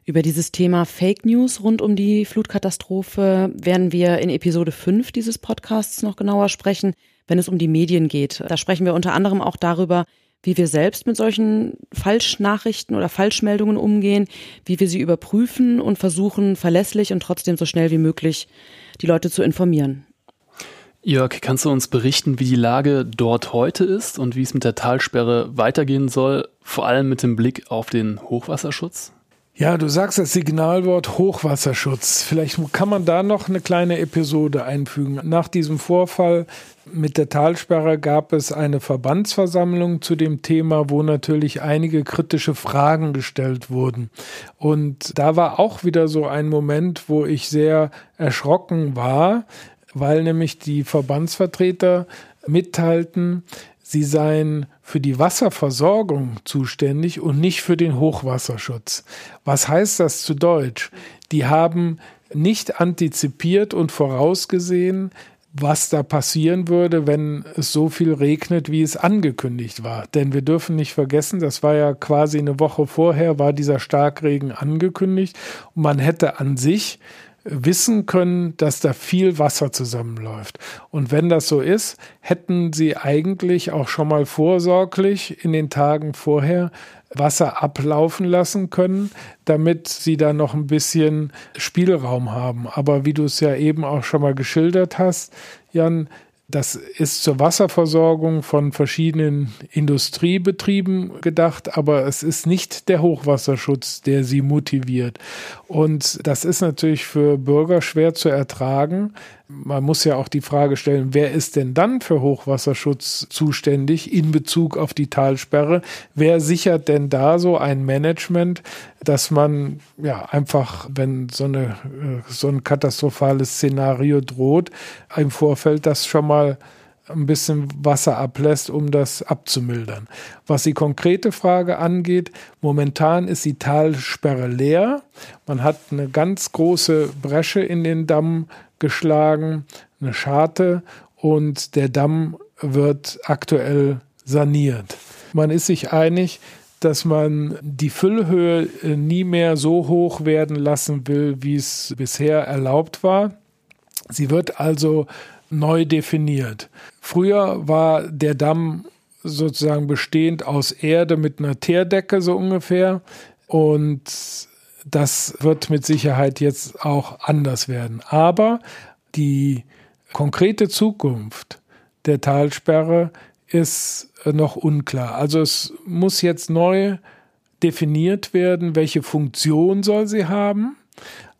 Über dieses Thema Fake News rund um die Flutkatastrophe werden wir in Episode 5 dieses Podcasts noch genauer sprechen, wenn es um die Medien geht. Da sprechen wir unter anderem auch darüber, wie wir selbst mit solchen Falschnachrichten oder Falschmeldungen umgehen, wie wir sie überprüfen und versuchen, verlässlich und trotzdem so schnell wie möglich die Leute zu informieren. Jörg, kannst du uns berichten, wie die Lage dort heute ist und wie es mit der Talsperre weitergehen soll, vor allem mit dem Blick auf den Hochwasserschutz? Ja, du sagst das Signalwort Hochwasserschutz. Vielleicht kann man da noch eine kleine Episode einfügen. Nach diesem Vorfall mit der Talsperre gab es eine Verbandsversammlung zu dem Thema, wo natürlich einige kritische Fragen gestellt wurden. Und da war auch wieder so ein Moment, wo ich sehr erschrocken war, weil nämlich die Verbandsvertreter mitteilten, sie seien für die Wasserversorgung zuständig und nicht für den Hochwasserschutz. Was heißt das zu Deutsch? Die haben nicht antizipiert und vorausgesehen, was da passieren würde, wenn es so viel regnet, wie es angekündigt war. Denn wir dürfen nicht vergessen, das war ja quasi eine Woche vorher, war dieser Starkregen angekündigt und man hätte an sich wissen können, dass da viel Wasser zusammenläuft. Und wenn das so ist, hätten sie eigentlich auch schon mal vorsorglich in den Tagen vorher Wasser ablaufen lassen können, damit sie da noch ein bisschen Spielraum haben. Aber wie du es ja eben auch schon mal geschildert hast, Jan, das ist zur Wasserversorgung von verschiedenen Industriebetrieben gedacht, aber es ist nicht der Hochwasserschutz, der sie motiviert. Und das ist natürlich für Bürger schwer zu ertragen, man muss ja auch die Frage stellen, wer ist denn dann für Hochwasserschutz zuständig in Bezug auf die Talsperre? Wer sichert denn da so ein Management, dass man ja einfach, wenn so, eine, äh, so ein katastrophales Szenario droht, im Vorfeld das schon mal ein bisschen Wasser ablässt, um das abzumildern. Was die konkrete Frage angeht, momentan ist die Talsperre leer. Man hat eine ganz große Bresche in den Damm geschlagen, eine Scharte und der Damm wird aktuell saniert. Man ist sich einig, dass man die Füllhöhe nie mehr so hoch werden lassen will, wie es bisher erlaubt war. Sie wird also neu definiert. Früher war der Damm sozusagen bestehend aus Erde mit einer Teerdecke so ungefähr und das wird mit Sicherheit jetzt auch anders werden. Aber die konkrete Zukunft der Talsperre ist noch unklar. Also es muss jetzt neu definiert werden, welche Funktion soll sie haben.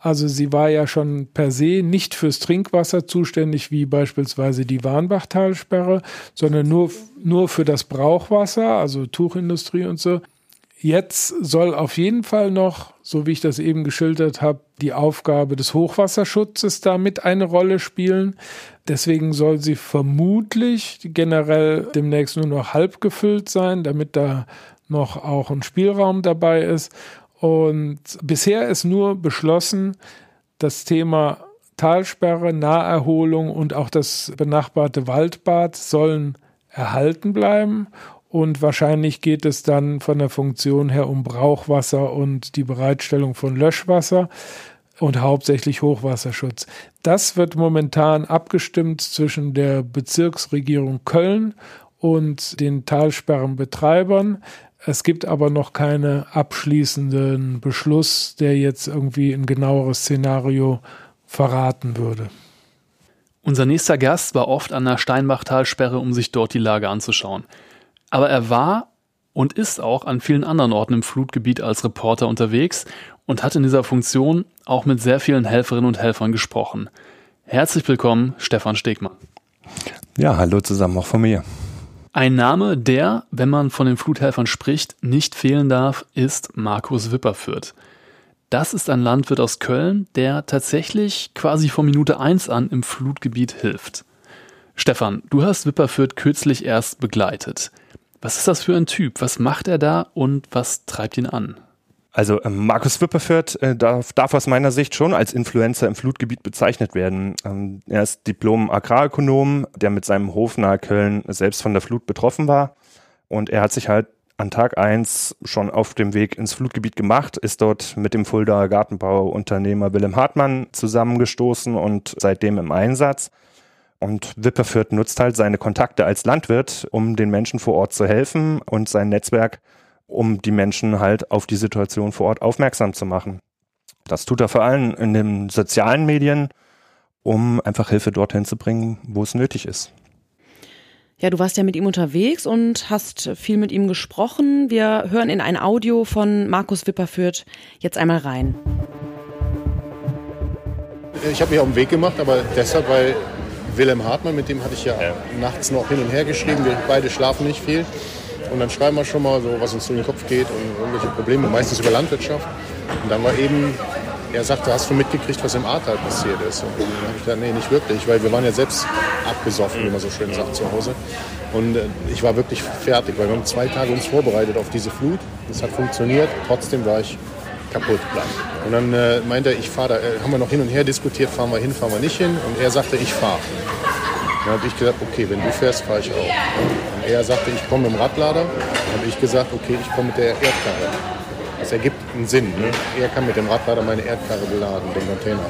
Also sie war ja schon per se nicht fürs Trinkwasser zuständig, wie beispielsweise die Warnbachtalsperre, sondern nur, nur für das Brauchwasser, also Tuchindustrie und so. Jetzt soll auf jeden Fall noch, so wie ich das eben geschildert habe, die Aufgabe des Hochwasserschutzes damit eine Rolle spielen. Deswegen soll sie vermutlich generell demnächst nur noch halb gefüllt sein, damit da noch auch ein Spielraum dabei ist. Und bisher ist nur beschlossen, das Thema Talsperre, Naherholung und auch das benachbarte Waldbad sollen erhalten bleiben und wahrscheinlich geht es dann von der Funktion her um Brauchwasser und die Bereitstellung von Löschwasser und hauptsächlich Hochwasserschutz. Das wird momentan abgestimmt zwischen der Bezirksregierung Köln und den Talsperrenbetreibern. Es gibt aber noch keinen abschließenden Beschluss, der jetzt irgendwie ein genaueres Szenario verraten würde. Unser nächster Gast war oft an der Steinbachtalsperre, um sich dort die Lage anzuschauen. Aber er war und ist auch an vielen anderen Orten im Flutgebiet als Reporter unterwegs und hat in dieser Funktion auch mit sehr vielen Helferinnen und Helfern gesprochen. Herzlich willkommen, Stefan Stegmann. Ja, hallo zusammen auch von mir. Ein Name, der, wenn man von den Fluthelfern spricht, nicht fehlen darf, ist Markus Wipperfürth. Das ist ein Landwirt aus Köln, der tatsächlich quasi von Minute 1 an im Flutgebiet hilft. Stefan, du hast Wipperfürth kürzlich erst begleitet. Was ist das für ein Typ? Was macht er da und was treibt ihn an? Also ähm, Markus Wipperfürth äh, darf, darf aus meiner Sicht schon als Influencer im Flutgebiet bezeichnet werden. Ähm, er ist Diplom-Agrarökonom, der mit seinem Hof nahe Köln selbst von der Flut betroffen war. Und er hat sich halt an Tag eins schon auf dem Weg ins Flutgebiet gemacht, ist dort mit dem Fuldaer Gartenbauunternehmer Willem Hartmann zusammengestoßen und seitdem im Einsatz. Und Wipperfürth nutzt halt seine Kontakte als Landwirt, um den Menschen vor Ort zu helfen und sein Netzwerk, um die Menschen halt auf die Situation vor Ort aufmerksam zu machen. Das tut er vor allem in den sozialen Medien, um einfach Hilfe dorthin zu bringen, wo es nötig ist. Ja, du warst ja mit ihm unterwegs und hast viel mit ihm gesprochen. Wir hören in ein Audio von Markus Wipperfürth jetzt einmal rein. Ich habe mich auf den Weg gemacht, aber deshalb, weil Wilhelm Hartmann, mit dem hatte ich ja, ja, nachts noch hin und her geschrieben. Wir beide schlafen nicht viel. Und dann schreiben wir schon mal so, was uns durch den Kopf geht und irgendwelche Probleme, meistens über Landwirtschaft. Und dann war eben er sagte, hast du mitgekriegt, was im Ahrtal passiert ist? Und dann habe ich gesagt, nee, nicht wirklich, weil wir waren ja selbst abgesoffen, wie man so schön sagt, zu Hause. Und äh, ich war wirklich fertig, weil wir haben zwei Tage uns vorbereitet auf diese Flut. Das hat funktioniert, trotzdem war ich kaputt. Und dann äh, meinte er, ich fahre da, äh, haben wir noch hin und her diskutiert, fahren wir hin, fahren wir nicht hin. Und er sagte, ich fahre. Dann habe ich gesagt, okay, wenn du fährst, fahre ich auch. Und er sagte, ich komme mit dem Radlader. Dann habe ich gesagt, okay, ich komme mit der Erdkarre. Das ergibt einen Sinn. Ne? Er kann mit dem Radlader meine Erdkarre beladen, den Container.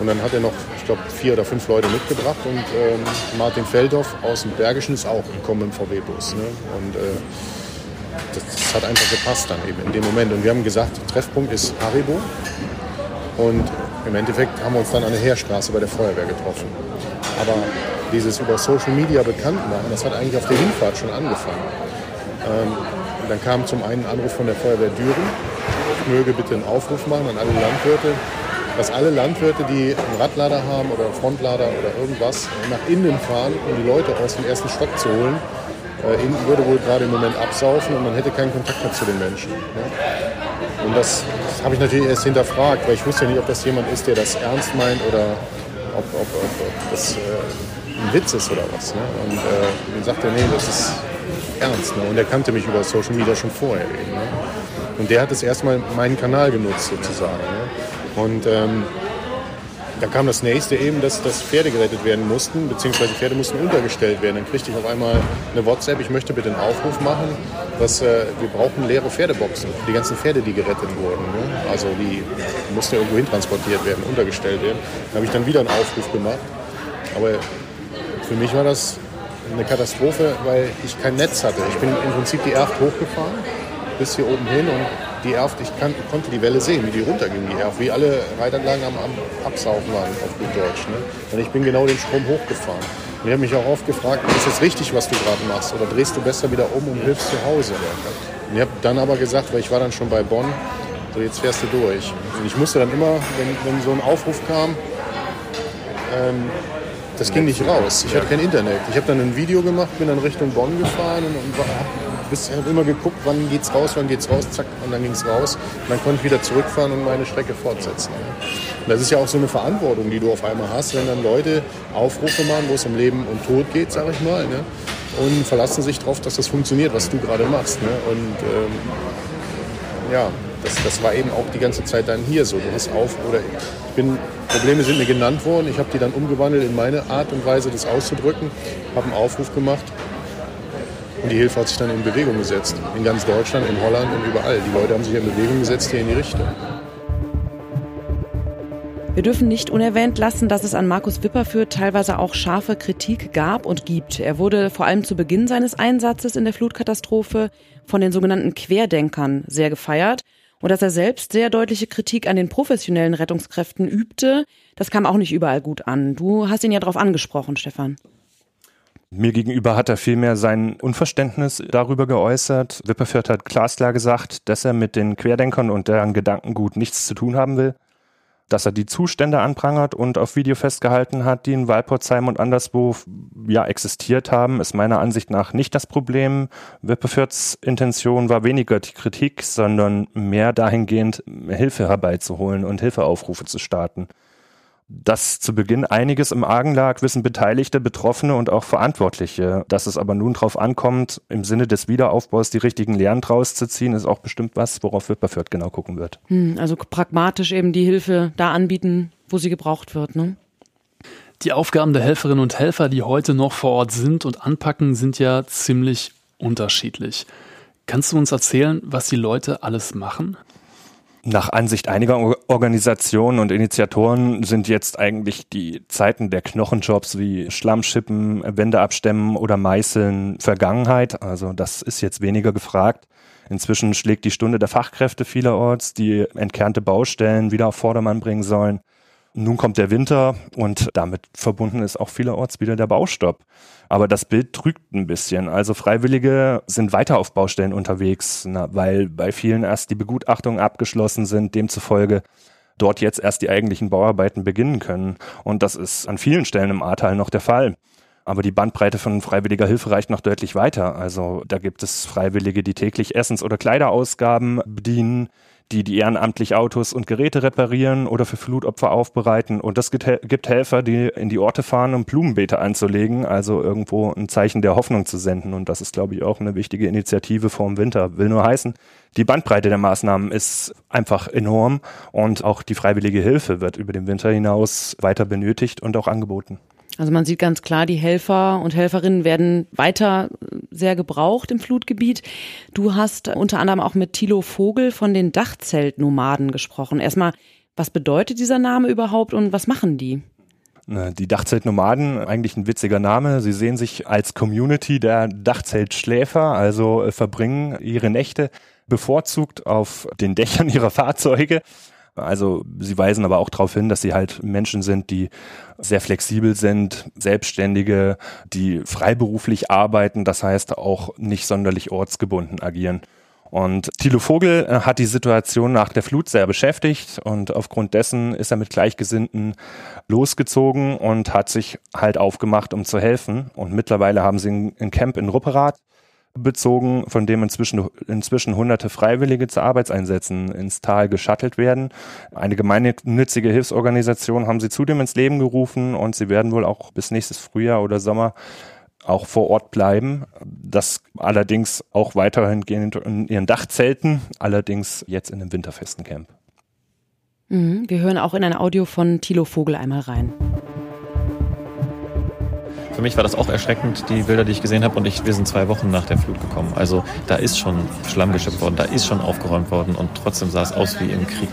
Und dann hat er noch, ich glaube, vier oder fünf Leute mitgebracht und ähm, Martin Feldhoff aus dem Bergischen ist auch gekommen im VW-Bus. Ne? Und äh, das, das, hat einfach gepasst dann eben in dem Moment. Und wir haben gesagt, Treffpunkt ist Haribo. Und im Endeffekt haben wir uns dann an der Heerstraße bei der Feuerwehr getroffen. Aber dieses über Social Media bekannt machen, das hat eigentlich auf der Hinfahrt schon angefangen. Ähm, dann kam zum einen ein Anruf von der Feuerwehr Düren, ich möge bitte einen Aufruf machen an alle Landwirte, dass alle Landwirte, die einen Radlader haben oder einen Frontlader oder irgendwas, nach innen fahren, um die Leute aus dem ersten Stock zu holen. Äh, innen würde wohl gerade im Moment absaufen und man hätte keinen Kontakt mehr zu den Menschen. Ne? Und das, das habe ich natürlich erst hinterfragt, weil ich wusste ja nicht, ob das jemand ist, der das ernst meint oder ob, ob, ob, ob das äh, ein Witz ist oder was. Ne? Und äh, dann sagte er, nee, das ist ernst. Ne? Und er kannte mich über Social Media schon vorher eben. Ne? Und der hat das erstmal meinen Kanal genutzt sozusagen. Ne? Und ähm, da kam das nächste eben, dass, dass Pferde gerettet werden mussten, beziehungsweise Pferde mussten untergestellt werden. Dann kriegte ich auf einmal eine WhatsApp, ich möchte bitte einen Aufruf machen, dass äh, wir brauchen leere Pferdeboxen. Die ganzen Pferde, die gerettet wurden. Ne? Also die mussten irgendwo hin transportiert werden, untergestellt werden. Da habe ich dann wieder einen Aufruf gemacht. Aber für mich war das eine Katastrophe, weil ich kein Netz hatte. Ich bin im Prinzip die Erft hochgefahren, bis hier oben hin und die Erft, ich kann, konnte die Welle sehen, wie die runterging, die Erft, wie alle Reitanlagen am, am Absaufen waren, auf gut Deutsch. Ne? Und ich bin genau den Strom hochgefahren. Und ich habe mich auch oft gefragt, ist das richtig, was du gerade machst? Oder drehst du besser wieder um und hilfst zu Hause? Und ich habe dann aber gesagt, weil ich war dann schon bei Bonn, so jetzt fährst du durch. Und ich musste dann immer, wenn, wenn so ein Aufruf kam, ähm, das ging nicht raus. Ich hatte kein Internet. Ich habe dann ein Video gemacht, bin dann Richtung Bonn gefahren und, und habe hab immer geguckt, wann geht's raus, wann geht's raus, zack, und dann ging es raus. Und dann konnte ich wieder zurückfahren und meine Strecke fortsetzen. Und das ist ja auch so eine Verantwortung, die du auf einmal hast, wenn dann Leute Aufrufe machen, wo es um Leben und Tod geht, sag ich mal, ne? und verlassen sich darauf, dass das funktioniert, was du gerade machst. Ne? Und ähm, ja, das, das war eben auch die ganze Zeit dann hier so. Du hast auf oder bin, Probleme sind mir genannt worden. Ich habe die dann umgewandelt in meine Art und Weise, das auszudrücken. Habe einen Aufruf gemacht und die Hilfe hat sich dann in Bewegung gesetzt. In ganz Deutschland, in Holland und überall. Die Leute haben sich in Bewegung gesetzt hier in die Richtung. Wir dürfen nicht unerwähnt lassen, dass es an Markus Wipperfürth teilweise auch scharfe Kritik gab und gibt. Er wurde vor allem zu Beginn seines Einsatzes in der Flutkatastrophe von den sogenannten Querdenkern sehr gefeiert und dass er selbst sehr deutliche Kritik an den professionellen Rettungskräften übte, das kam auch nicht überall gut an. Du hast ihn ja darauf angesprochen, Stefan. Mir gegenüber hat er vielmehr sein Unverständnis darüber geäußert. Wipperfürth hat glasklar gesagt, dass er mit den Querdenkern und deren Gedankengut nichts zu tun haben will dass er die Zustände anprangert und auf Video festgehalten hat, die in Walporzheim und anderswo ja existiert haben, ist meiner Ansicht nach nicht das Problem. Wipperfürths Intention war weniger die Kritik, sondern mehr dahingehend Hilfe herbeizuholen und Hilfeaufrufe zu starten dass zu Beginn einiges im Argen lag, wissen Beteiligte, Betroffene und auch Verantwortliche. Dass es aber nun darauf ankommt, im Sinne des Wiederaufbaus die richtigen Lehren draus zu ziehen, ist auch bestimmt was, worauf Wipperfürth genau gucken wird. Hm, also pragmatisch eben die Hilfe da anbieten, wo sie gebraucht wird. Ne? Die Aufgaben der Helferinnen und Helfer, die heute noch vor Ort sind und anpacken, sind ja ziemlich unterschiedlich. Kannst du uns erzählen, was die Leute alles machen? Nach Ansicht einiger Organisationen und Initiatoren sind jetzt eigentlich die Zeiten der Knochenjobs wie Schlammschippen, Wände abstemmen oder Meißeln Vergangenheit. Also das ist jetzt weniger gefragt. Inzwischen schlägt die Stunde der Fachkräfte vielerorts, die entkernte Baustellen wieder auf Vordermann bringen sollen. Nun kommt der Winter und damit verbunden ist auch vielerorts wieder der Baustopp. Aber das Bild trügt ein bisschen. Also Freiwillige sind weiter auf Baustellen unterwegs, na, weil bei vielen erst die Begutachtungen abgeschlossen sind, demzufolge dort jetzt erst die eigentlichen Bauarbeiten beginnen können. Und das ist an vielen Stellen im Ahrtal noch der Fall. Aber die Bandbreite von freiwilliger Hilfe reicht noch deutlich weiter. Also da gibt es Freiwillige, die täglich Essens- oder Kleiderausgaben bedienen, die die ehrenamtlich Autos und Geräte reparieren oder für Flutopfer aufbereiten. Und es gibt Helfer, die in die Orte fahren, um Blumenbeete anzulegen, also irgendwo ein Zeichen der Hoffnung zu senden. Und das ist, glaube ich, auch eine wichtige Initiative vor dem Winter. Will nur heißen, die Bandbreite der Maßnahmen ist einfach enorm und auch die freiwillige Hilfe wird über den Winter hinaus weiter benötigt und auch angeboten. Also man sieht ganz klar, die Helfer und Helferinnen werden weiter sehr gebraucht im Flutgebiet. Du hast unter anderem auch mit Thilo Vogel von den Dachzeltnomaden gesprochen. Erstmal, was bedeutet dieser Name überhaupt und was machen die? Die Dachzeltnomaden, eigentlich ein witziger Name. Sie sehen sich als Community der Dachzeltschläfer, also verbringen ihre Nächte bevorzugt auf den Dächern ihrer Fahrzeuge also sie weisen aber auch darauf hin, dass sie halt Menschen sind, die sehr flexibel sind, Selbstständige, die freiberuflich arbeiten, das heißt auch nicht sonderlich ortsgebunden agieren. Und Thilo Vogel äh, hat die Situation nach der Flut sehr beschäftigt und aufgrund dessen ist er mit Gleichgesinnten losgezogen und hat sich halt aufgemacht, um zu helfen. Und mittlerweile haben sie ein Camp in Rupperath bezogen, von dem inzwischen, inzwischen hunderte Freiwillige zu Arbeitseinsätzen ins Tal geschattelt werden. Eine gemeinnützige Hilfsorganisation haben sie zudem ins Leben gerufen und sie werden wohl auch bis nächstes Frühjahr oder Sommer auch vor Ort bleiben. Das allerdings auch weiterhin in ihren Dachzelten, allerdings jetzt in einem winterfesten Camp. Mhm, wir hören auch in ein Audio von Thilo Vogel einmal rein. Für mich war das auch erschreckend, die Bilder, die ich gesehen habe. Und ich, wir sind zwei Wochen nach der Flut gekommen. Also da ist schon Schlamm geschippt worden, da ist schon aufgeräumt worden. Und trotzdem sah es aus wie im Krieg.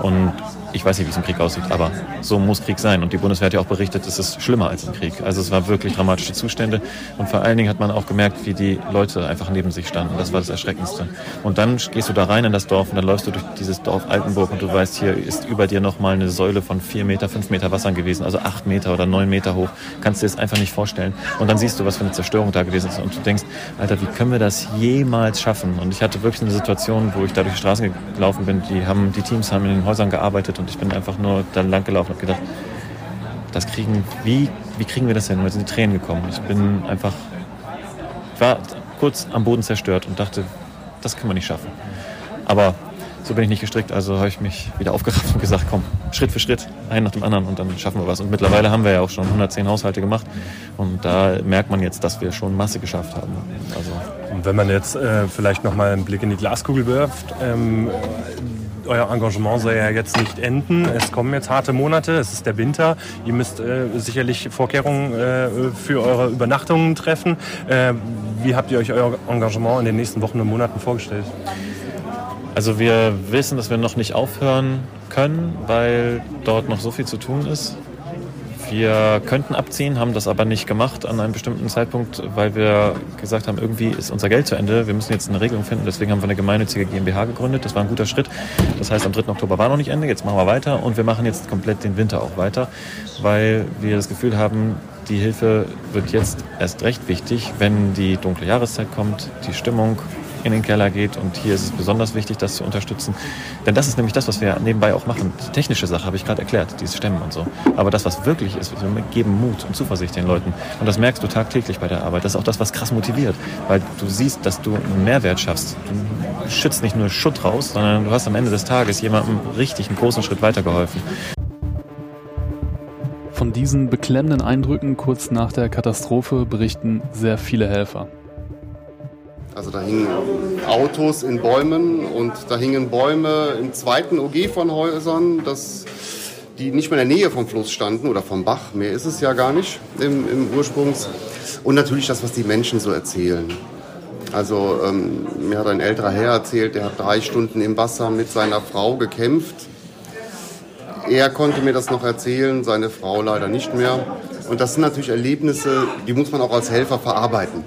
Und ich weiß nicht, wie es im Krieg aussieht, aber so muss Krieg sein. Und die Bundeswehr hat ja auch berichtet, es ist schlimmer als im Krieg. Also es war wirklich dramatische Zustände. Und vor allen Dingen hat man auch gemerkt, wie die Leute einfach neben sich standen. Das war das Erschreckendste. Und dann gehst du da rein in das Dorf und dann läufst du durch dieses Dorf Altenburg und du weißt, hier ist über dir nochmal eine Säule von vier Meter, fünf Meter Wasser gewesen, also acht Meter oder neun Meter hoch. Kannst du dir das einfach nicht vorstellen. Und dann siehst du, was für eine Zerstörung da gewesen ist. Und du denkst, Alter, wie können wir das jemals schaffen? Und ich hatte wirklich eine Situation, wo ich da durch die Straßen gelaufen bin. Die haben, die Teams haben in den Häusern gearbeitet und ich bin einfach nur dann lang gelaufen und gedacht, das kriegen, wie, wie kriegen wir das hin? Mir sind die Tränen gekommen. Ich bin einfach, ich war kurz am Boden zerstört und dachte, das können wir nicht schaffen. Aber so bin ich nicht gestrickt, also habe ich mich wieder aufgerafft und gesagt, komm, Schritt für Schritt, ein nach dem anderen und dann schaffen wir was. Und mittlerweile haben wir ja auch schon 110 Haushalte gemacht und da merkt man jetzt, dass wir schon Masse geschafft haben. Also und wenn man jetzt äh, vielleicht nochmal einen Blick in die Glaskugel wirft, ähm, euer Engagement soll ja jetzt nicht enden. Es kommen jetzt harte Monate, es ist der Winter. Ihr müsst äh, sicherlich Vorkehrungen äh, für eure Übernachtungen treffen. Äh, wie habt ihr euch euer Engagement in den nächsten Wochen und Monaten vorgestellt? Also wir wissen, dass wir noch nicht aufhören können, weil dort noch so viel zu tun ist. Wir könnten abziehen, haben das aber nicht gemacht an einem bestimmten Zeitpunkt, weil wir gesagt haben, irgendwie ist unser Geld zu Ende. Wir müssen jetzt eine Regelung finden. Deswegen haben wir eine gemeinnützige GmbH gegründet. Das war ein guter Schritt. Das heißt, am 3. Oktober war noch nicht Ende. Jetzt machen wir weiter und wir machen jetzt komplett den Winter auch weiter, weil wir das Gefühl haben, die Hilfe wird jetzt erst recht wichtig, wenn die dunkle Jahreszeit kommt, die Stimmung in den Keller geht. Und hier ist es besonders wichtig, das zu unterstützen. Denn das ist nämlich das, was wir nebenbei auch machen. Die technische Sache habe ich gerade erklärt, dieses Stemmen und so. Aber das, was wirklich ist, wir geben Mut und Zuversicht den Leuten. Und das merkst du tagtäglich bei der Arbeit. Das ist auch das, was krass motiviert. Weil du siehst, dass du einen Mehrwert schaffst. Du schützt nicht nur Schutt raus, sondern du hast am Ende des Tages jemandem richtig einen großen Schritt weitergeholfen. Von diesen beklemmenden Eindrücken kurz nach der Katastrophe berichten sehr viele Helfer. Also da hingen Autos in Bäumen und da hingen Bäume im zweiten OG von Häusern, das, die nicht mehr in der Nähe vom Fluss standen oder vom Bach. Mehr ist es ja gar nicht im, im Ursprungs. Und natürlich das, was die Menschen so erzählen. Also ähm, mir hat ein älterer Herr erzählt, der hat drei Stunden im Wasser mit seiner Frau gekämpft. Er konnte mir das noch erzählen, seine Frau leider nicht mehr. Und das sind natürlich Erlebnisse, die muss man auch als Helfer verarbeiten.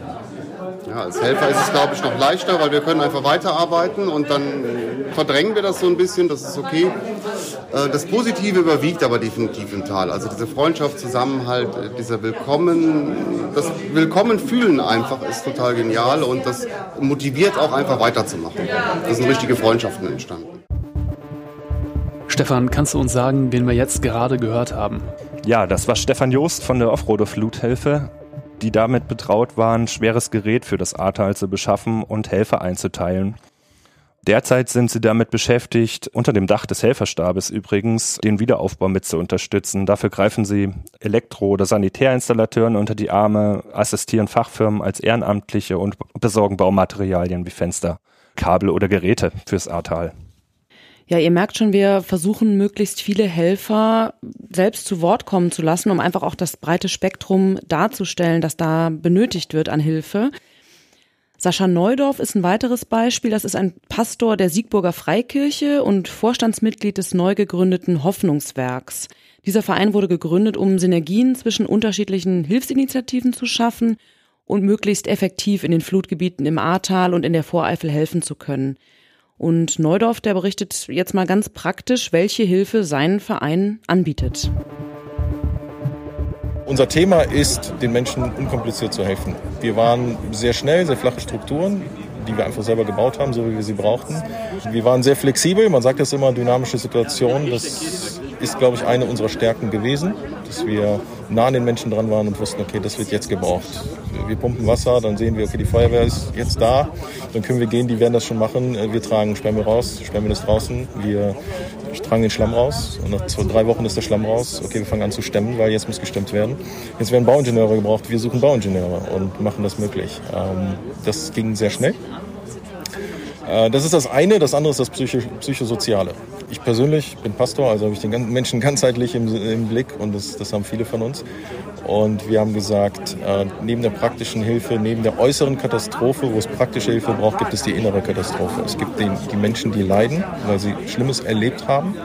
Ja, als Helfer ist es, glaube ich, noch leichter, weil wir können einfach weiterarbeiten und dann verdrängen wir das so ein bisschen, das ist okay. Äh, das Positive überwiegt aber definitiv im Tal. Also diese Freundschaft, Zusammenhalt, dieser Willkommen, das Willkommen fühlen einfach ist total genial und das motiviert auch einfach weiterzumachen. Da sind richtige Freundschaften entstanden. Stefan, kannst du uns sagen, wen wir jetzt gerade gehört haben? Ja, das war Stefan Joost von der Offroader Fluthilfe die damit betraut waren, schweres Gerät für das Ahrtal zu beschaffen und Helfer einzuteilen. Derzeit sind sie damit beschäftigt, unter dem Dach des Helferstabes übrigens, den Wiederaufbau mit zu unterstützen. Dafür greifen sie Elektro- oder Sanitärinstallateuren unter die Arme, assistieren Fachfirmen als Ehrenamtliche und besorgen Baumaterialien wie Fenster, Kabel oder Geräte fürs Ahrtal. Ja, ihr merkt schon, wir versuchen möglichst viele Helfer selbst zu Wort kommen zu lassen, um einfach auch das breite Spektrum darzustellen, das da benötigt wird an Hilfe. Sascha Neudorf ist ein weiteres Beispiel. Das ist ein Pastor der Siegburger Freikirche und Vorstandsmitglied des neu gegründeten Hoffnungswerks. Dieser Verein wurde gegründet, um Synergien zwischen unterschiedlichen Hilfsinitiativen zu schaffen und möglichst effektiv in den Flutgebieten im Ahrtal und in der Voreifel helfen zu können. Und Neudorf, der berichtet jetzt mal ganz praktisch, welche Hilfe sein Verein anbietet. Unser Thema ist, den Menschen unkompliziert zu helfen. Wir waren sehr schnell, sehr flache Strukturen, die wir einfach selber gebaut haben, so wie wir sie brauchten. Wir waren sehr flexibel, man sagt das immer, dynamische Situation. Das ist, glaube ich, eine unserer Stärken gewesen, dass wir nah an den Menschen dran waren und wussten, okay, das wird jetzt gebraucht. Wir pumpen Wasser, dann sehen wir, okay, die Feuerwehr ist jetzt da, dann können wir gehen, die werden das schon machen. Wir tragen Sperrmüll raus, Sperrmüll ist draußen, wir tragen den Schlamm raus und nach zwei, drei Wochen ist der Schlamm raus. Okay, wir fangen an zu stemmen, weil jetzt muss gestemmt werden. Jetzt werden Bauingenieure gebraucht, wir suchen Bauingenieure und machen das möglich. Ähm, das ging sehr schnell. Äh, das ist das eine, das andere ist das Psycho Psychosoziale. Ich persönlich bin Pastor, also habe ich den Menschen ganzheitlich im, im Blick und das, das, haben viele von uns. Und wir haben gesagt, äh, neben der praktischen Hilfe, neben der äußeren Katastrophe, wo es praktische Hilfe braucht, gibt es die innere Katastrophe. Es gibt den, die Menschen, die leiden, weil sie Schlimmes erlebt haben.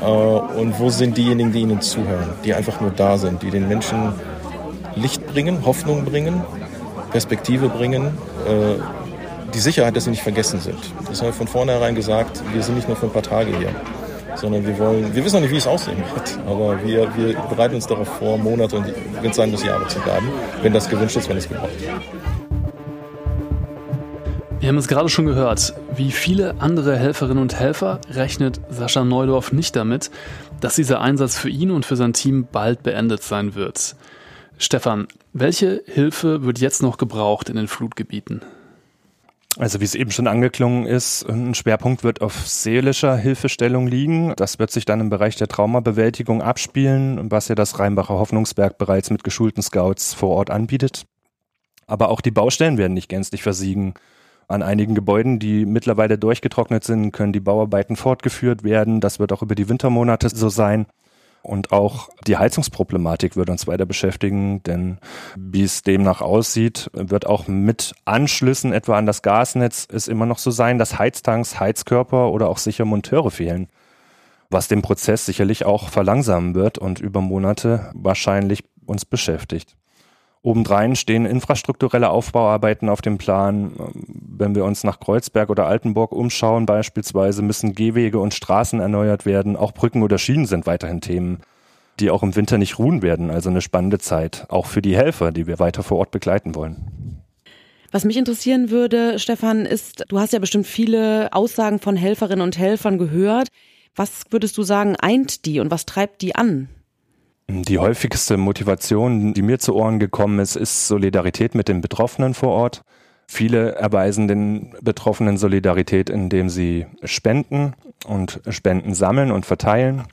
Äh, und wo sind diejenigen, die ihnen zuhören, die einfach nur da sind, die den Menschen Licht bringen, Hoffnung bringen, Perspektive bringen, die Sicherheit, dass sie nicht vergessen sind. Das haben wir von vornherein gesagt, wir sind nicht nur für ein paar Tage hier, sondern wir wollen, wir wissen noch nicht, wie es aussehen wird, aber wir, wir bereiten uns darauf vor, Monate und wenn es sein muss, Jahre zu bleiben, wenn das gewünscht ist, wenn es gebraucht wird. Wir haben es gerade schon gehört, wie viele andere Helferinnen und Helfer rechnet Sascha Neudorf nicht damit, dass dieser Einsatz für ihn und für sein Team bald beendet sein wird. Stefan, welche Hilfe wird jetzt noch gebraucht in den Flutgebieten? Also wie es eben schon angeklungen ist, ein Schwerpunkt wird auf seelischer Hilfestellung liegen. Das wird sich dann im Bereich der Traumabewältigung abspielen, was ja das Rheinbacher Hoffnungsberg bereits mit geschulten Scouts vor Ort anbietet. Aber auch die Baustellen werden nicht gänzlich versiegen. An einigen Gebäuden, die mittlerweile durchgetrocknet sind, können die Bauarbeiten fortgeführt werden. Das wird auch über die Wintermonate so sein. Und auch die Heizungsproblematik wird uns weiter beschäftigen, denn wie es demnach aussieht, wird auch mit Anschlüssen etwa an das Gasnetz es immer noch so sein, dass Heiztanks, Heizkörper oder auch sicher Monteure fehlen. Was den Prozess sicherlich auch verlangsamen wird und über Monate wahrscheinlich uns beschäftigt. Obendrein stehen infrastrukturelle Aufbauarbeiten auf dem Plan. Wenn wir uns nach Kreuzberg oder Altenburg umschauen beispielsweise, müssen Gehwege und Straßen erneuert werden. Auch Brücken oder Schienen sind weiterhin Themen, die auch im Winter nicht ruhen werden. Also eine spannende Zeit, auch für die Helfer, die wir weiter vor Ort begleiten wollen. Was mich interessieren würde, Stefan, ist, du hast ja bestimmt viele Aussagen von Helferinnen und Helfern gehört. Was würdest du sagen, eint die und was treibt die an? Die häufigste Motivation, die mir zu Ohren gekommen ist, ist Solidarität mit den Betroffenen vor Ort. Viele erweisen den Betroffenen Solidarität, indem sie spenden und Spenden sammeln und verteilen.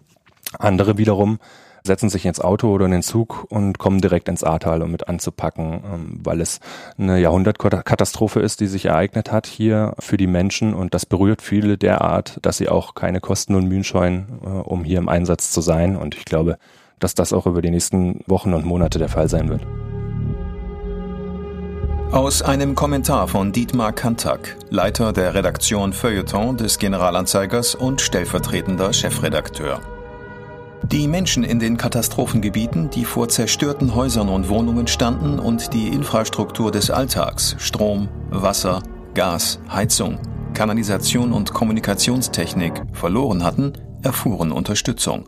Andere wiederum setzen sich ins Auto oder in den Zug und kommen direkt ins Ahrtal, um mit anzupacken, ähm, weil es eine Jahrhundertkatastrophe ist, die sich ereignet hat hier für die Menschen und das berührt viele derart, dass sie auch keine Kosten und Mühen scheuen, äh, um hier im Einsatz zu sein. Und ich glaube, dass das auch über die nächsten Wochen und Monate der Fall sein wird. Aus einem Kommentar von Dietmar Kantak, Leiter der Redaktion Feuilleton des Generalanzeigers und stellvertretender Chefredakteur. Die Menschen in den Katastrophengebieten, die vor zerstörten Häusern und Wohnungen standen und die Infrastruktur des Alltags, Strom, Wasser, Gas, Heizung, Kanalisation und Kommunikationstechnik verloren hatten, erfuhren Unterstützung.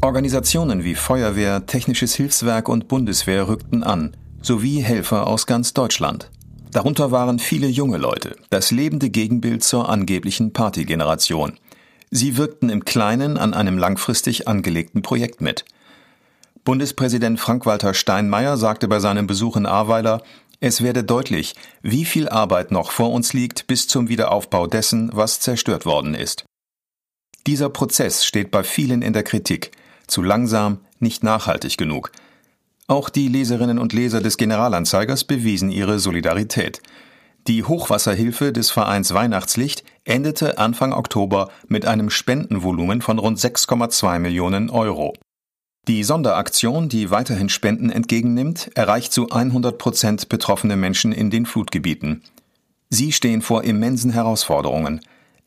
Organisationen wie Feuerwehr, Technisches Hilfswerk und Bundeswehr rückten an, sowie Helfer aus ganz Deutschland. Darunter waren viele junge Leute, das lebende Gegenbild zur angeblichen Partygeneration. Sie wirkten im Kleinen an einem langfristig angelegten Projekt mit. Bundespräsident Frank-Walter Steinmeier sagte bei seinem Besuch in Ahrweiler, es werde deutlich, wie viel Arbeit noch vor uns liegt bis zum Wiederaufbau dessen, was zerstört worden ist. Dieser Prozess steht bei vielen in der Kritik zu langsam, nicht nachhaltig genug. Auch die Leserinnen und Leser des Generalanzeigers bewiesen ihre Solidarität. Die Hochwasserhilfe des Vereins Weihnachtslicht endete Anfang Oktober mit einem Spendenvolumen von rund 6,2 Millionen Euro. Die Sonderaktion, die weiterhin Spenden entgegennimmt, erreicht zu 100 Prozent betroffene Menschen in den Flutgebieten. Sie stehen vor immensen Herausforderungen.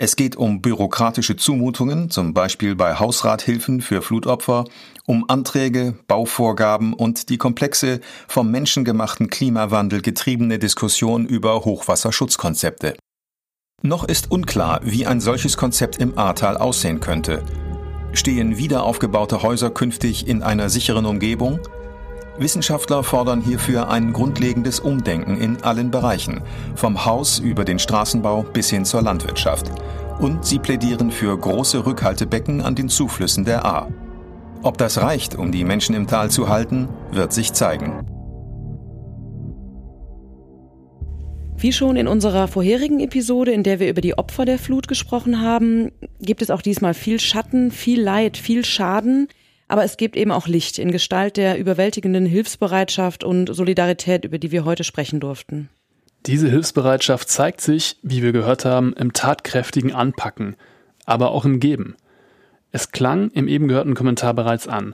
Es geht um bürokratische Zumutungen, zum Beispiel bei Hausrathilfen für Flutopfer, um Anträge, Bauvorgaben und die komplexe, vom menschengemachten Klimawandel getriebene Diskussion über Hochwasserschutzkonzepte. Noch ist unklar, wie ein solches Konzept im Ahrtal aussehen könnte. Stehen wiederaufgebaute Häuser künftig in einer sicheren Umgebung? Wissenschaftler fordern hierfür ein grundlegendes Umdenken in allen Bereichen, vom Haus über den Straßenbau bis hin zur Landwirtschaft. Und sie plädieren für große Rückhaltebecken an den Zuflüssen der Ahr. Ob das reicht, um die Menschen im Tal zu halten, wird sich zeigen. Wie schon in unserer vorherigen Episode, in der wir über die Opfer der Flut gesprochen haben, gibt es auch diesmal viel Schatten, viel Leid, viel Schaden. Aber es gibt eben auch Licht in Gestalt der überwältigenden Hilfsbereitschaft und Solidarität, über die wir heute sprechen durften. Diese Hilfsbereitschaft zeigt sich, wie wir gehört haben, im tatkräftigen Anpacken, aber auch im Geben. Es klang im eben gehörten Kommentar bereits an.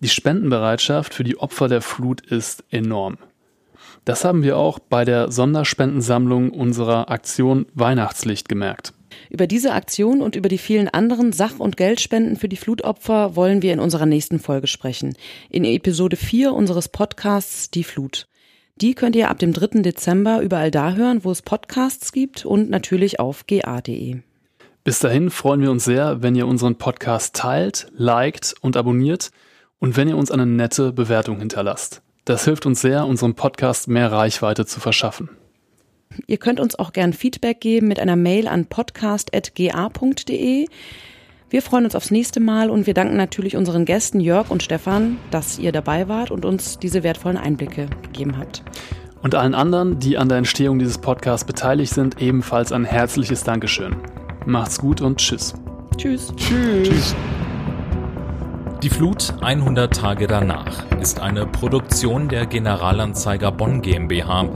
Die Spendenbereitschaft für die Opfer der Flut ist enorm. Das haben wir auch bei der Sonderspendensammlung unserer Aktion Weihnachtslicht gemerkt. Über diese Aktion und über die vielen anderen Sach- und Geldspenden für die Flutopfer wollen wir in unserer nächsten Folge sprechen. In Episode 4 unseres Podcasts Die Flut. Die könnt ihr ab dem 3. Dezember überall da hören, wo es Podcasts gibt und natürlich auf ga.de. Bis dahin freuen wir uns sehr, wenn ihr unseren Podcast teilt, liked und abonniert und wenn ihr uns eine nette Bewertung hinterlasst. Das hilft uns sehr, unserem Podcast mehr Reichweite zu verschaffen. Ihr könnt uns auch gern Feedback geben mit einer Mail an podcast.ga.de. Wir freuen uns aufs nächste Mal und wir danken natürlich unseren Gästen Jörg und Stefan, dass ihr dabei wart und uns diese wertvollen Einblicke gegeben habt. Und allen anderen, die an der Entstehung dieses Podcasts beteiligt sind, ebenfalls ein herzliches Dankeschön. Macht's gut und tschüss. Tschüss. Tschüss. tschüss. Die Flut 100 Tage danach ist eine Produktion der Generalanzeiger Bonn GmbH.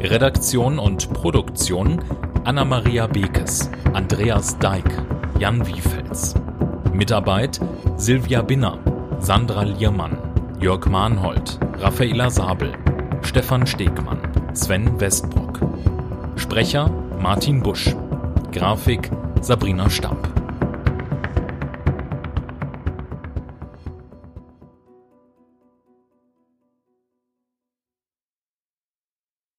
Redaktion und Produktion Anna-Maria Bekes, Andreas Deik, Jan Wiefels. Mitarbeit Silvia Binner, Sandra Liermann, Jörg Mahnhold, Raffaela Sabel, Stefan Stegmann, Sven Westbrock. Sprecher Martin Busch. Grafik Sabrina Stamp.